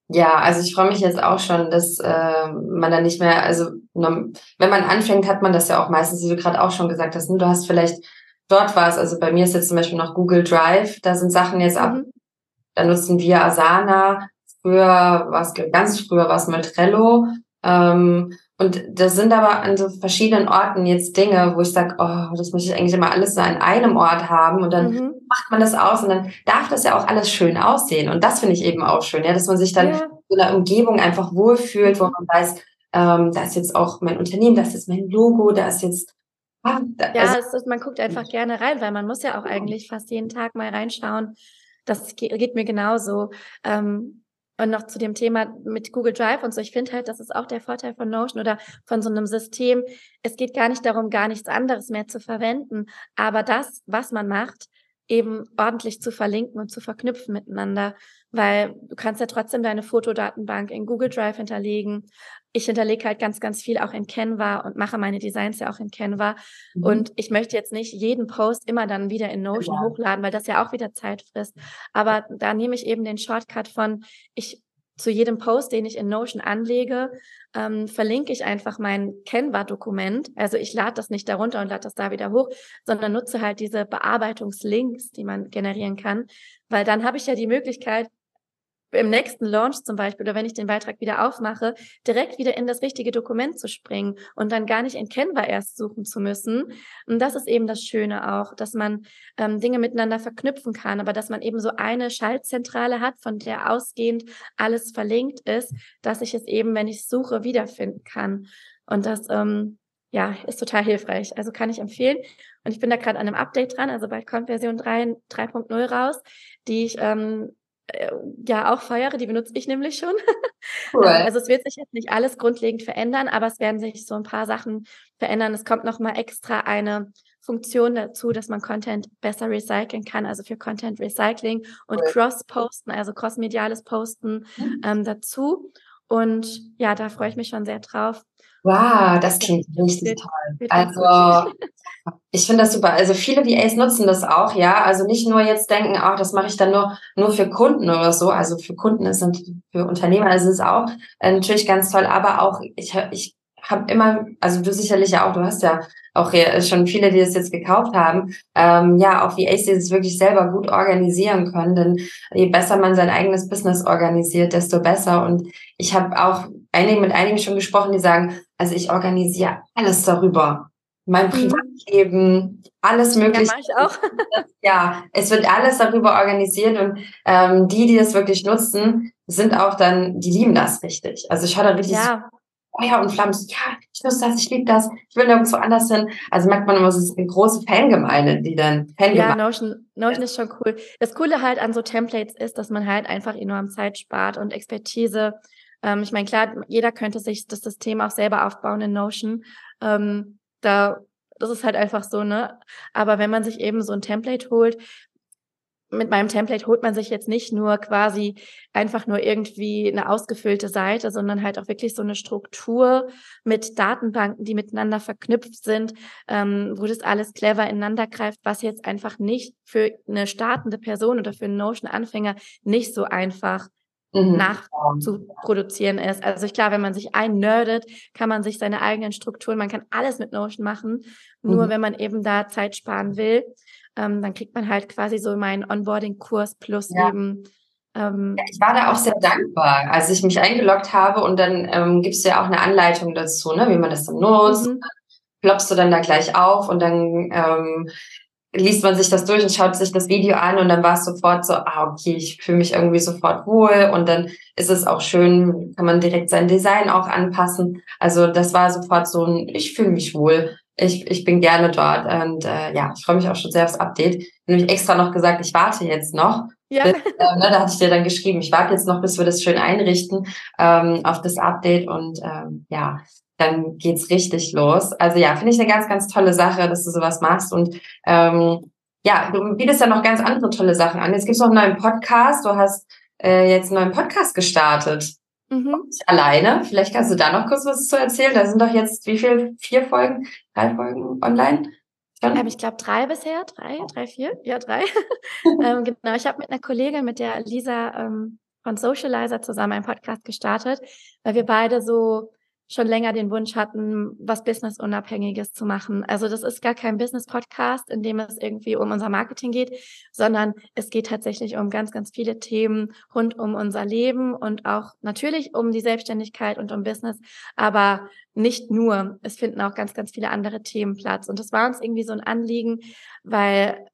Ja, also ich freue mich jetzt auch schon, dass äh, man dann nicht mehr, also wenn man anfängt, hat man das ja auch meistens, wie du gerade auch schon gesagt hast, ne? du hast vielleicht dort war es, also bei mir ist jetzt zum Beispiel noch Google Drive, da sind Sachen jetzt ab, mhm. da nutzen wir Asana, früher war es, ganz früher war es mal Trello, ähm, und das sind aber an so verschiedenen Orten jetzt Dinge, wo ich sage, oh, das möchte ich eigentlich immer alles so an einem Ort haben und dann mhm. macht man das aus und dann darf das ja auch alles schön aussehen. Und das finde ich eben auch schön, ja, dass man sich dann ja. in einer Umgebung einfach wohlfühlt, wo man weiß, ähm, da ist jetzt auch mein Unternehmen, das ist mein Logo, da ist jetzt Ah, ja, also, ist, man guckt einfach gerne rein, weil man muss ja auch eigentlich fast jeden Tag mal reinschauen. Das geht, geht mir genauso. Ähm, und noch zu dem Thema mit Google Drive und so. Ich finde halt, das ist auch der Vorteil von Notion oder von so einem System. Es geht gar nicht darum, gar nichts anderes mehr zu verwenden, aber das, was man macht, eben ordentlich zu verlinken und zu verknüpfen miteinander, weil du kannst ja trotzdem deine Fotodatenbank in Google Drive hinterlegen. Ich hinterlege halt ganz, ganz viel auch in Canva und mache meine Designs ja auch in Canva. Mhm. Und ich möchte jetzt nicht jeden Post immer dann wieder in Notion ja. hochladen, weil das ja auch wieder Zeit frisst. Aber da nehme ich eben den Shortcut von, ich zu jedem Post, den ich in Notion anlege, ähm, verlinke ich einfach mein Canva-Dokument. Also ich lade das nicht darunter und lade das da wieder hoch, sondern nutze halt diese Bearbeitungslinks, die man generieren kann, weil dann habe ich ja die Möglichkeit, im nächsten Launch zum Beispiel oder wenn ich den Beitrag wieder aufmache, direkt wieder in das richtige Dokument zu springen und dann gar nicht in Canva erst suchen zu müssen. Und das ist eben das Schöne auch, dass man ähm, Dinge miteinander verknüpfen kann, aber dass man eben so eine Schaltzentrale hat, von der ausgehend alles verlinkt ist, dass ich es eben, wenn ich suche, wiederfinden kann. Und das ähm, ja, ist total hilfreich. Also kann ich empfehlen. Und ich bin da gerade an einem Update dran, also bald kommt Version 3.0 raus, die ich ähm, äh, ja auch feiere, die benutze ich nämlich schon. Cool. Also es wird sich jetzt nicht alles grundlegend verändern, aber es werden sich so ein paar Sachen verändern. Es kommt nochmal extra eine Funktion dazu, dass man Content besser recyceln kann, also für Content Recycling und cool. Cross-Posten, also cross-mediales Posten mhm. ähm, dazu. Und ja, da freue ich mich schon sehr drauf. Wow, das klingt richtig toll. Also ich finde das super. Also viele VAs nutzen das auch, ja. Also nicht nur jetzt denken, ach, das mache ich dann nur nur für Kunden oder so. Also für Kunden ist und für Unternehmer ist es auch äh, natürlich ganz toll. Aber auch ich ich habe immer, also du sicherlich ja auch, du hast ja auch schon viele, die das jetzt gekauft haben, ähm, ja, auch VAs, die es wirklich selber gut organisieren können. Denn je besser man sein eigenes Business organisiert, desto besser. Und ich habe auch einige, mit einigen schon gesprochen, die sagen, also ich organisiere alles darüber. Mein mhm. Privatleben, alles mögliche. Ja, ich auch. ja, es wird alles darüber organisiert und ähm, die, die das wirklich nutzen, sind auch dann, die lieben das richtig. Also ich hatte richtig ja. Feuer und Flammen. Ja, ich nutze das, ich liebe das, ich will nirgendwo anders hin. Also merkt man immer, es ist eine große Fangemeinde, die dann Fangemeinde. Ja, Notion, Notion ist schon cool. Das Coole halt an so Templates ist, dass man halt einfach enorm Zeit spart und Expertise ähm, ich meine, klar, jeder könnte sich das System auch selber aufbauen in Notion. Ähm, da, das ist halt einfach so, ne? Aber wenn man sich eben so ein Template holt, mit meinem Template holt man sich jetzt nicht nur quasi einfach nur irgendwie eine ausgefüllte Seite, sondern halt auch wirklich so eine Struktur mit Datenbanken, die miteinander verknüpft sind, ähm, wo das alles clever ineinander greift, was jetzt einfach nicht für eine startende Person oder für einen Notion-Anfänger nicht so einfach mhm. nachzuproduzieren ist. Also ich glaube, wenn man sich einnerdet, kann man sich seine eigenen Strukturen, man kann alles mit Notion machen. Nur mhm. wenn man eben da Zeit sparen will, ähm, dann kriegt man halt quasi so meinen Onboarding-Kurs plus ja. eben ähm, ich war da auch sehr dankbar, als ich mich eingeloggt habe und dann ähm, gibst du ja auch eine Anleitung dazu, ne, wie man das dann nutzt. Mhm. Ploppst du dann da gleich auf und dann ähm, liest man sich das durch und schaut sich das Video an und dann war es sofort so, ah, okay, ich fühle mich irgendwie sofort wohl und dann ist es auch schön, kann man direkt sein Design auch anpassen. Also das war sofort so ein, ich fühle mich wohl. Ich, ich bin gerne dort und äh, ja, ich freue mich auch schon sehr aufs Update. Ich habe nämlich extra noch gesagt, ich warte jetzt noch. Ja. Bis, äh, ne, da hatte ich dir dann geschrieben, ich warte jetzt noch, bis wir das schön einrichten ähm, auf das Update und ähm, ja, dann geht's richtig los. Also ja, finde ich eine ganz, ganz tolle Sache, dass du sowas machst. Und ähm, ja, du bietest ja noch ganz andere tolle Sachen an. Jetzt gibt's noch einen neuen Podcast. Du hast äh, jetzt einen neuen Podcast gestartet. Mhm. Alleine. Vielleicht kannst du da noch kurz was zu erzählen. Da sind doch jetzt wie viel? Vier Folgen? Drei Folgen online? Ähm, ich glaube drei bisher, drei, drei, vier, ja drei. ähm, genau, ich habe mit einer Kollegin, mit der Lisa ähm, von Socializer zusammen einen Podcast gestartet, weil wir beide so schon länger den Wunsch hatten, was Business-Unabhängiges zu machen. Also das ist gar kein Business-Podcast, in dem es irgendwie um unser Marketing geht, sondern es geht tatsächlich um ganz, ganz viele Themen rund um unser Leben und auch natürlich um die Selbstständigkeit und um Business, aber nicht nur. Es finden auch ganz, ganz viele andere Themen Platz. Und das war uns irgendwie so ein Anliegen, weil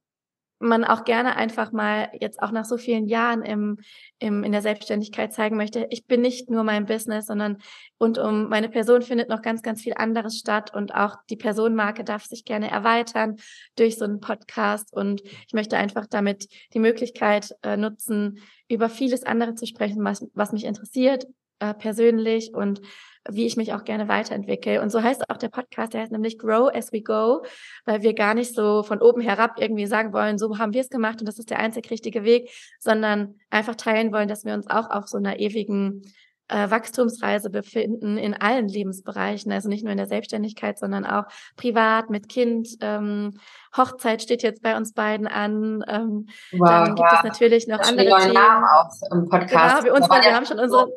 man auch gerne einfach mal jetzt auch nach so vielen Jahren im, im, in der Selbstständigkeit zeigen möchte, ich bin nicht nur mein Business, sondern und um meine Person findet noch ganz, ganz viel anderes statt und auch die Personenmarke darf sich gerne erweitern durch so einen Podcast. Und ich möchte einfach damit die Möglichkeit äh, nutzen, über vieles andere zu sprechen, was, was mich interessiert, äh, persönlich und wie ich mich auch gerne weiterentwickle. Und so heißt auch der Podcast, der heißt nämlich Grow as we go, weil wir gar nicht so von oben herab irgendwie sagen wollen, so haben wir es gemacht und das ist der einzig richtige Weg, sondern einfach teilen wollen, dass wir uns auch auf so einer ewigen äh, Wachstumsreise befinden in allen Lebensbereichen, also nicht nur in der Selbstständigkeit, sondern auch privat mit Kind. Ähm, Hochzeit steht jetzt bei uns beiden an. Ähm, wow, dann gibt ja. es natürlich noch das andere Themen. Namen auch im Podcast. Genau, wir, uns, wir haben schon unsere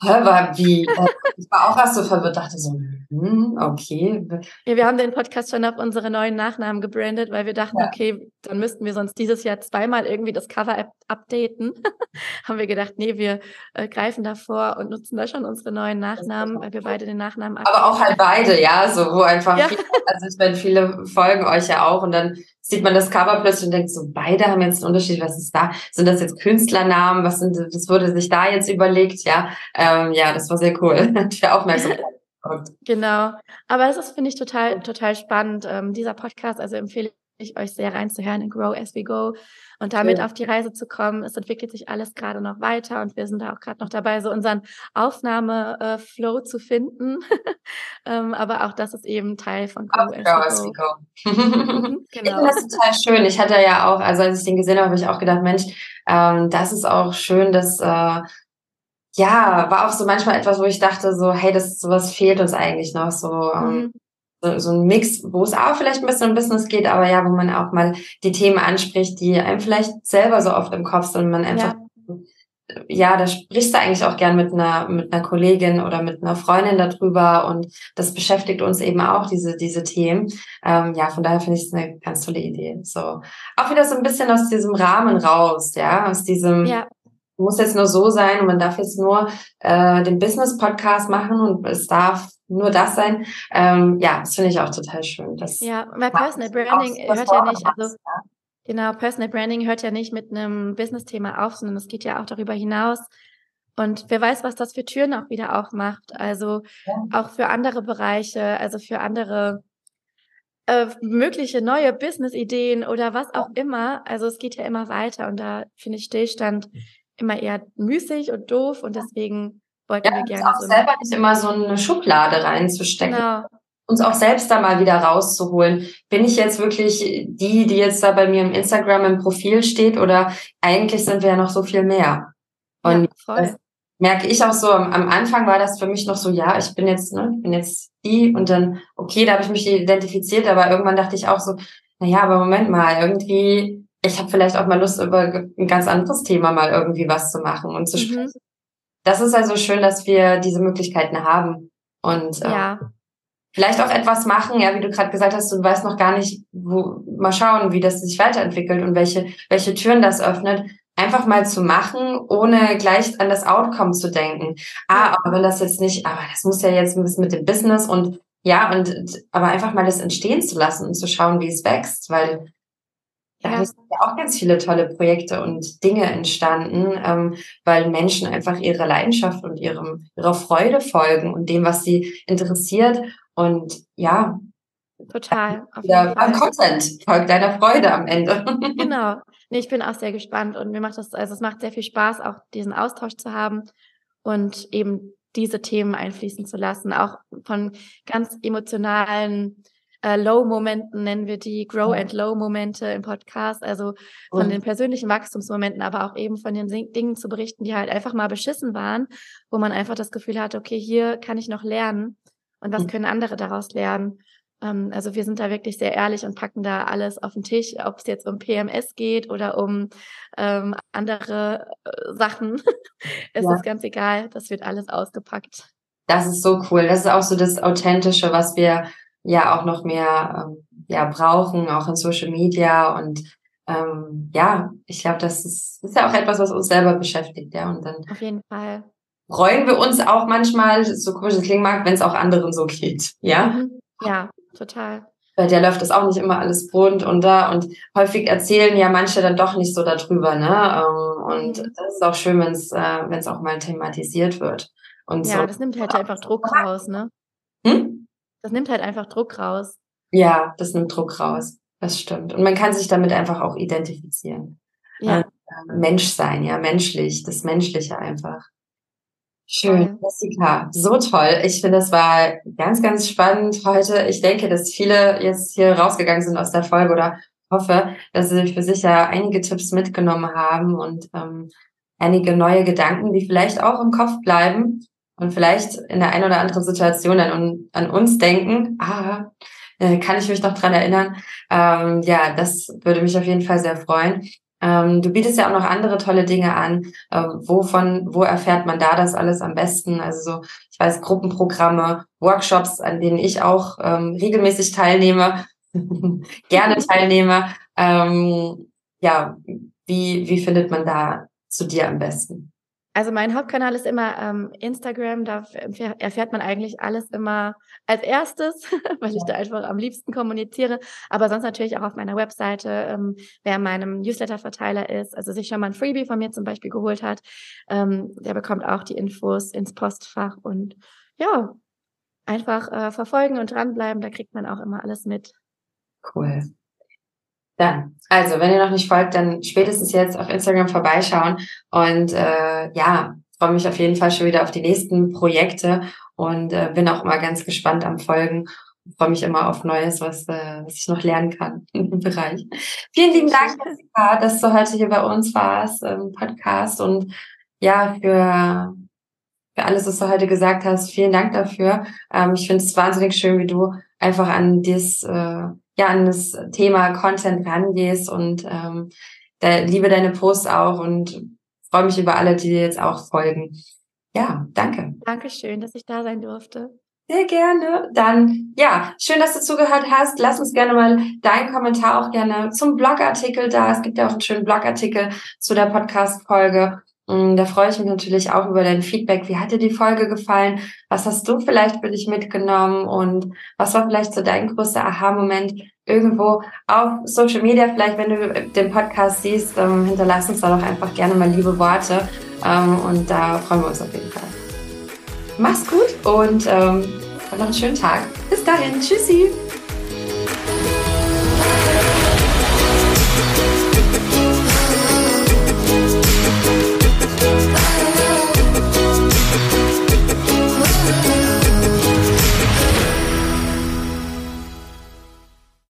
Hä, war wie? Äh, ich war auch erst so verwirrt, dachte so, hm, okay. Ja, wir haben den Podcast schon auf unsere neuen Nachnamen gebrandet, weil wir dachten, ja. okay, dann müssten wir sonst dieses Jahr zweimal irgendwie das Cover updaten. haben wir gedacht, nee, wir äh, greifen davor und nutzen da schon unsere neuen Nachnamen, weil wir beide den Nachnamen Aber auch halt beide, ja, so, wo einfach, ja. viele, also ich meine, viele folgen euch ja auch und dann sieht man das Cover plötzlich und denkt so, beide haben jetzt einen Unterschied, was ist da? Sind das jetzt Künstlernamen? Was sind, das wurde sich da jetzt überlegt? Ja, ähm, ja, das war sehr cool. Für Aufmerksamkeit. Genau. Aber es ist, finde ich, total, total spannend. Ähm, dieser Podcast, also empfehle ich euch sehr reinzuhören in Grow as we go und damit ja. auf die Reise zu kommen. Es entwickelt sich alles gerade noch weiter und wir sind da auch gerade noch dabei, so unseren Aufnahmeflow zu finden. ähm, aber auch das ist eben Teil von Grow, Grow as we go. Mhm, genau. Ich finde das total schön. Ich hatte ja auch, also als ich den gesehen habe, habe ich auch gedacht, Mensch, ähm, das ist auch schön, dass äh, ja, war auch so manchmal etwas, wo ich dachte, so, hey, das sowas fehlt uns eigentlich noch, so, ähm, mhm. so, so ein Mix, wo es auch vielleicht ein bisschen um Business geht, aber ja, wo man auch mal die Themen anspricht, die einem vielleicht selber so oft im Kopf sind und man einfach, ja, ja da sprichst du eigentlich auch gern mit einer, mit einer Kollegin oder mit einer Freundin darüber und das beschäftigt uns eben auch, diese, diese Themen. Ähm, ja, von daher finde ich es eine ganz tolle Idee. So, auch wieder so ein bisschen aus diesem Rahmen raus, ja, aus diesem, ja muss jetzt nur so sein und man darf jetzt nur äh, den Business-Podcast machen und es darf nur das sein. Ähm, ja, das finde ich auch total schön. Das ja, weil Personal Branding hört ja nicht, also genau, Personal Branding hört ja nicht mit einem Business-Thema auf, sondern es geht ja auch darüber hinaus. Und wer weiß, was das für Türen auch wieder aufmacht. Also ja. auch für andere Bereiche, also für andere äh, mögliche neue Business-Ideen oder was auch immer. Also es geht ja immer weiter und da finde ich Stillstand immer eher müßig und doof und deswegen wollten ja, wir gerne auch so selber nicht immer so eine Schublade reinzustecken. Genau. Uns auch selbst da mal wieder rauszuholen. Bin ich jetzt wirklich die, die jetzt da bei mir im Instagram im Profil steht oder eigentlich sind wir ja noch so viel mehr? Und ja, voll. merke ich auch so, am, am, Anfang war das für mich noch so, ja, ich bin jetzt, ne, ich bin jetzt die und dann, okay, da habe ich mich identifiziert, aber irgendwann dachte ich auch so, na ja, aber Moment mal, irgendwie ich habe vielleicht auch mal Lust, über ein ganz anderes Thema mal irgendwie was zu machen und zu mhm. sprechen. Das ist also schön, dass wir diese Möglichkeiten haben und äh, ja. vielleicht auch etwas machen, ja, wie du gerade gesagt hast, du weißt noch gar nicht, wo, mal schauen, wie das sich weiterentwickelt und welche, welche Türen das öffnet. Einfach mal zu machen, ohne gleich an das Outcome zu denken. Ah, aber wenn das jetzt nicht, aber das muss ja jetzt ein bisschen mit dem Business und ja, und aber einfach mal das entstehen zu lassen und zu schauen, wie es wächst, weil da ja. sind ja auch ganz viele tolle Projekte und Dinge entstanden, ähm, weil Menschen einfach ihrer Leidenschaft und ihrem, ihrer Freude folgen und dem, was sie interessiert. Und ja, total. Ja, Content folgt deiner Freude am Ende. Genau. Nee, ich bin auch sehr gespannt und mir macht das, also es macht sehr viel Spaß, auch diesen Austausch zu haben und eben diese Themen einfließen zu lassen, auch von ganz emotionalen äh, Low-Momenten nennen wir die Grow and Low-Momente im Podcast, also von und. den persönlichen Wachstumsmomenten, aber auch eben von den Dingen zu berichten, die halt einfach mal beschissen waren, wo man einfach das Gefühl hat, okay, hier kann ich noch lernen und was mhm. können andere daraus lernen. Ähm, also wir sind da wirklich sehr ehrlich und packen da alles auf den Tisch, ob es jetzt um PMS geht oder um ähm, andere äh, Sachen. es ja. ist ganz egal, das wird alles ausgepackt. Das ist so cool. Das ist auch so das Authentische, was wir ja auch noch mehr ähm, ja, brauchen, auch in Social Media. Und ähm, ja, ich glaube, das ist, ist ja auch etwas, was uns selber beschäftigt, ja. Und dann auf jeden Fall freuen wir uns auch manchmal, so komisch es klingen mag, wenn es auch anderen so geht. Ja. Mhm. Ja, total. Bei der läuft das auch nicht immer alles rund und da und häufig erzählen ja manche dann doch nicht so darüber, ne? Ähm, und mhm. das ist auch schön, wenn es äh, wenn es auch mal thematisiert wird. Und ja, so. das nimmt halt einfach Druck raus, ne? Hm? Das nimmt halt einfach Druck raus. Ja, das nimmt Druck raus. Das stimmt. Und man kann sich damit einfach auch identifizieren. Ja. Äh, Mensch sein, ja, menschlich, das Menschliche einfach. Schön, Jessica, so toll. Ich finde, das war ganz, ganz spannend heute. Ich denke, dass viele jetzt hier rausgegangen sind aus der Folge oder hoffe, dass sie für sich ja einige Tipps mitgenommen haben und ähm, einige neue Gedanken, die vielleicht auch im Kopf bleiben und vielleicht in der einen oder anderen Situation an, an uns denken. Ah, äh, kann ich mich noch dran erinnern? Ähm, ja, das würde mich auf jeden Fall sehr freuen. Ähm, du bietest ja auch noch andere tolle Dinge an. Äh, wovon, wo erfährt man da das alles am besten? Also so, ich weiß, Gruppenprogramme, Workshops, an denen ich auch ähm, regelmäßig teilnehme, gerne teilnehme. Ähm, ja, wie, wie findet man da zu dir am besten? Also mein Hauptkanal ist immer ähm, Instagram, da erfährt man eigentlich alles immer als erstes, weil ich da einfach am liebsten kommuniziere. Aber sonst natürlich auch auf meiner Webseite, ähm, wer in meinem Newsletter-Verteiler ist, also sich schon mal ein Freebie von mir zum Beispiel geholt hat, ähm, der bekommt auch die Infos ins Postfach und ja, einfach äh, verfolgen und dranbleiben, da kriegt man auch immer alles mit. Cool. Dann, also wenn ihr noch nicht folgt, dann spätestens jetzt auf Instagram vorbeischauen und äh, ja, freue mich auf jeden Fall schon wieder auf die nächsten Projekte und äh, bin auch immer ganz gespannt am Folgen freue mich immer auf Neues, was, äh, was ich noch lernen kann im Bereich. Vielen lieben Dank, Jessica, dass du heute hier bei uns warst im Podcast und ja, für, für alles, was du heute gesagt hast. Vielen Dank dafür. Ähm, ich finde es wahnsinnig schön, wie du einfach an das äh, ja an das Thema Content rangehst und ähm, da, liebe deine Posts auch und freue mich über alle, die dir jetzt auch folgen. Ja, danke. Dankeschön, dass ich da sein durfte. Sehr gerne. Dann, ja, schön, dass du zugehört hast. Lass uns gerne mal deinen Kommentar auch gerne zum Blogartikel da. Es gibt ja auch einen schönen Blogartikel zu der Podcast-Folge. Mm, da freue ich mich natürlich auch über dein Feedback. Wie hat dir die Folge gefallen? Was hast du vielleicht für dich mitgenommen? Und was war vielleicht so dein größter Aha-Moment irgendwo auf Social Media? Vielleicht, wenn du den Podcast siehst, ähm, hinterlass uns da doch einfach gerne mal liebe Worte. Ähm, und da freuen wir uns auf jeden Fall. Mach's gut und ähm, noch einen schönen Tag. Bis dahin. Tschüssi.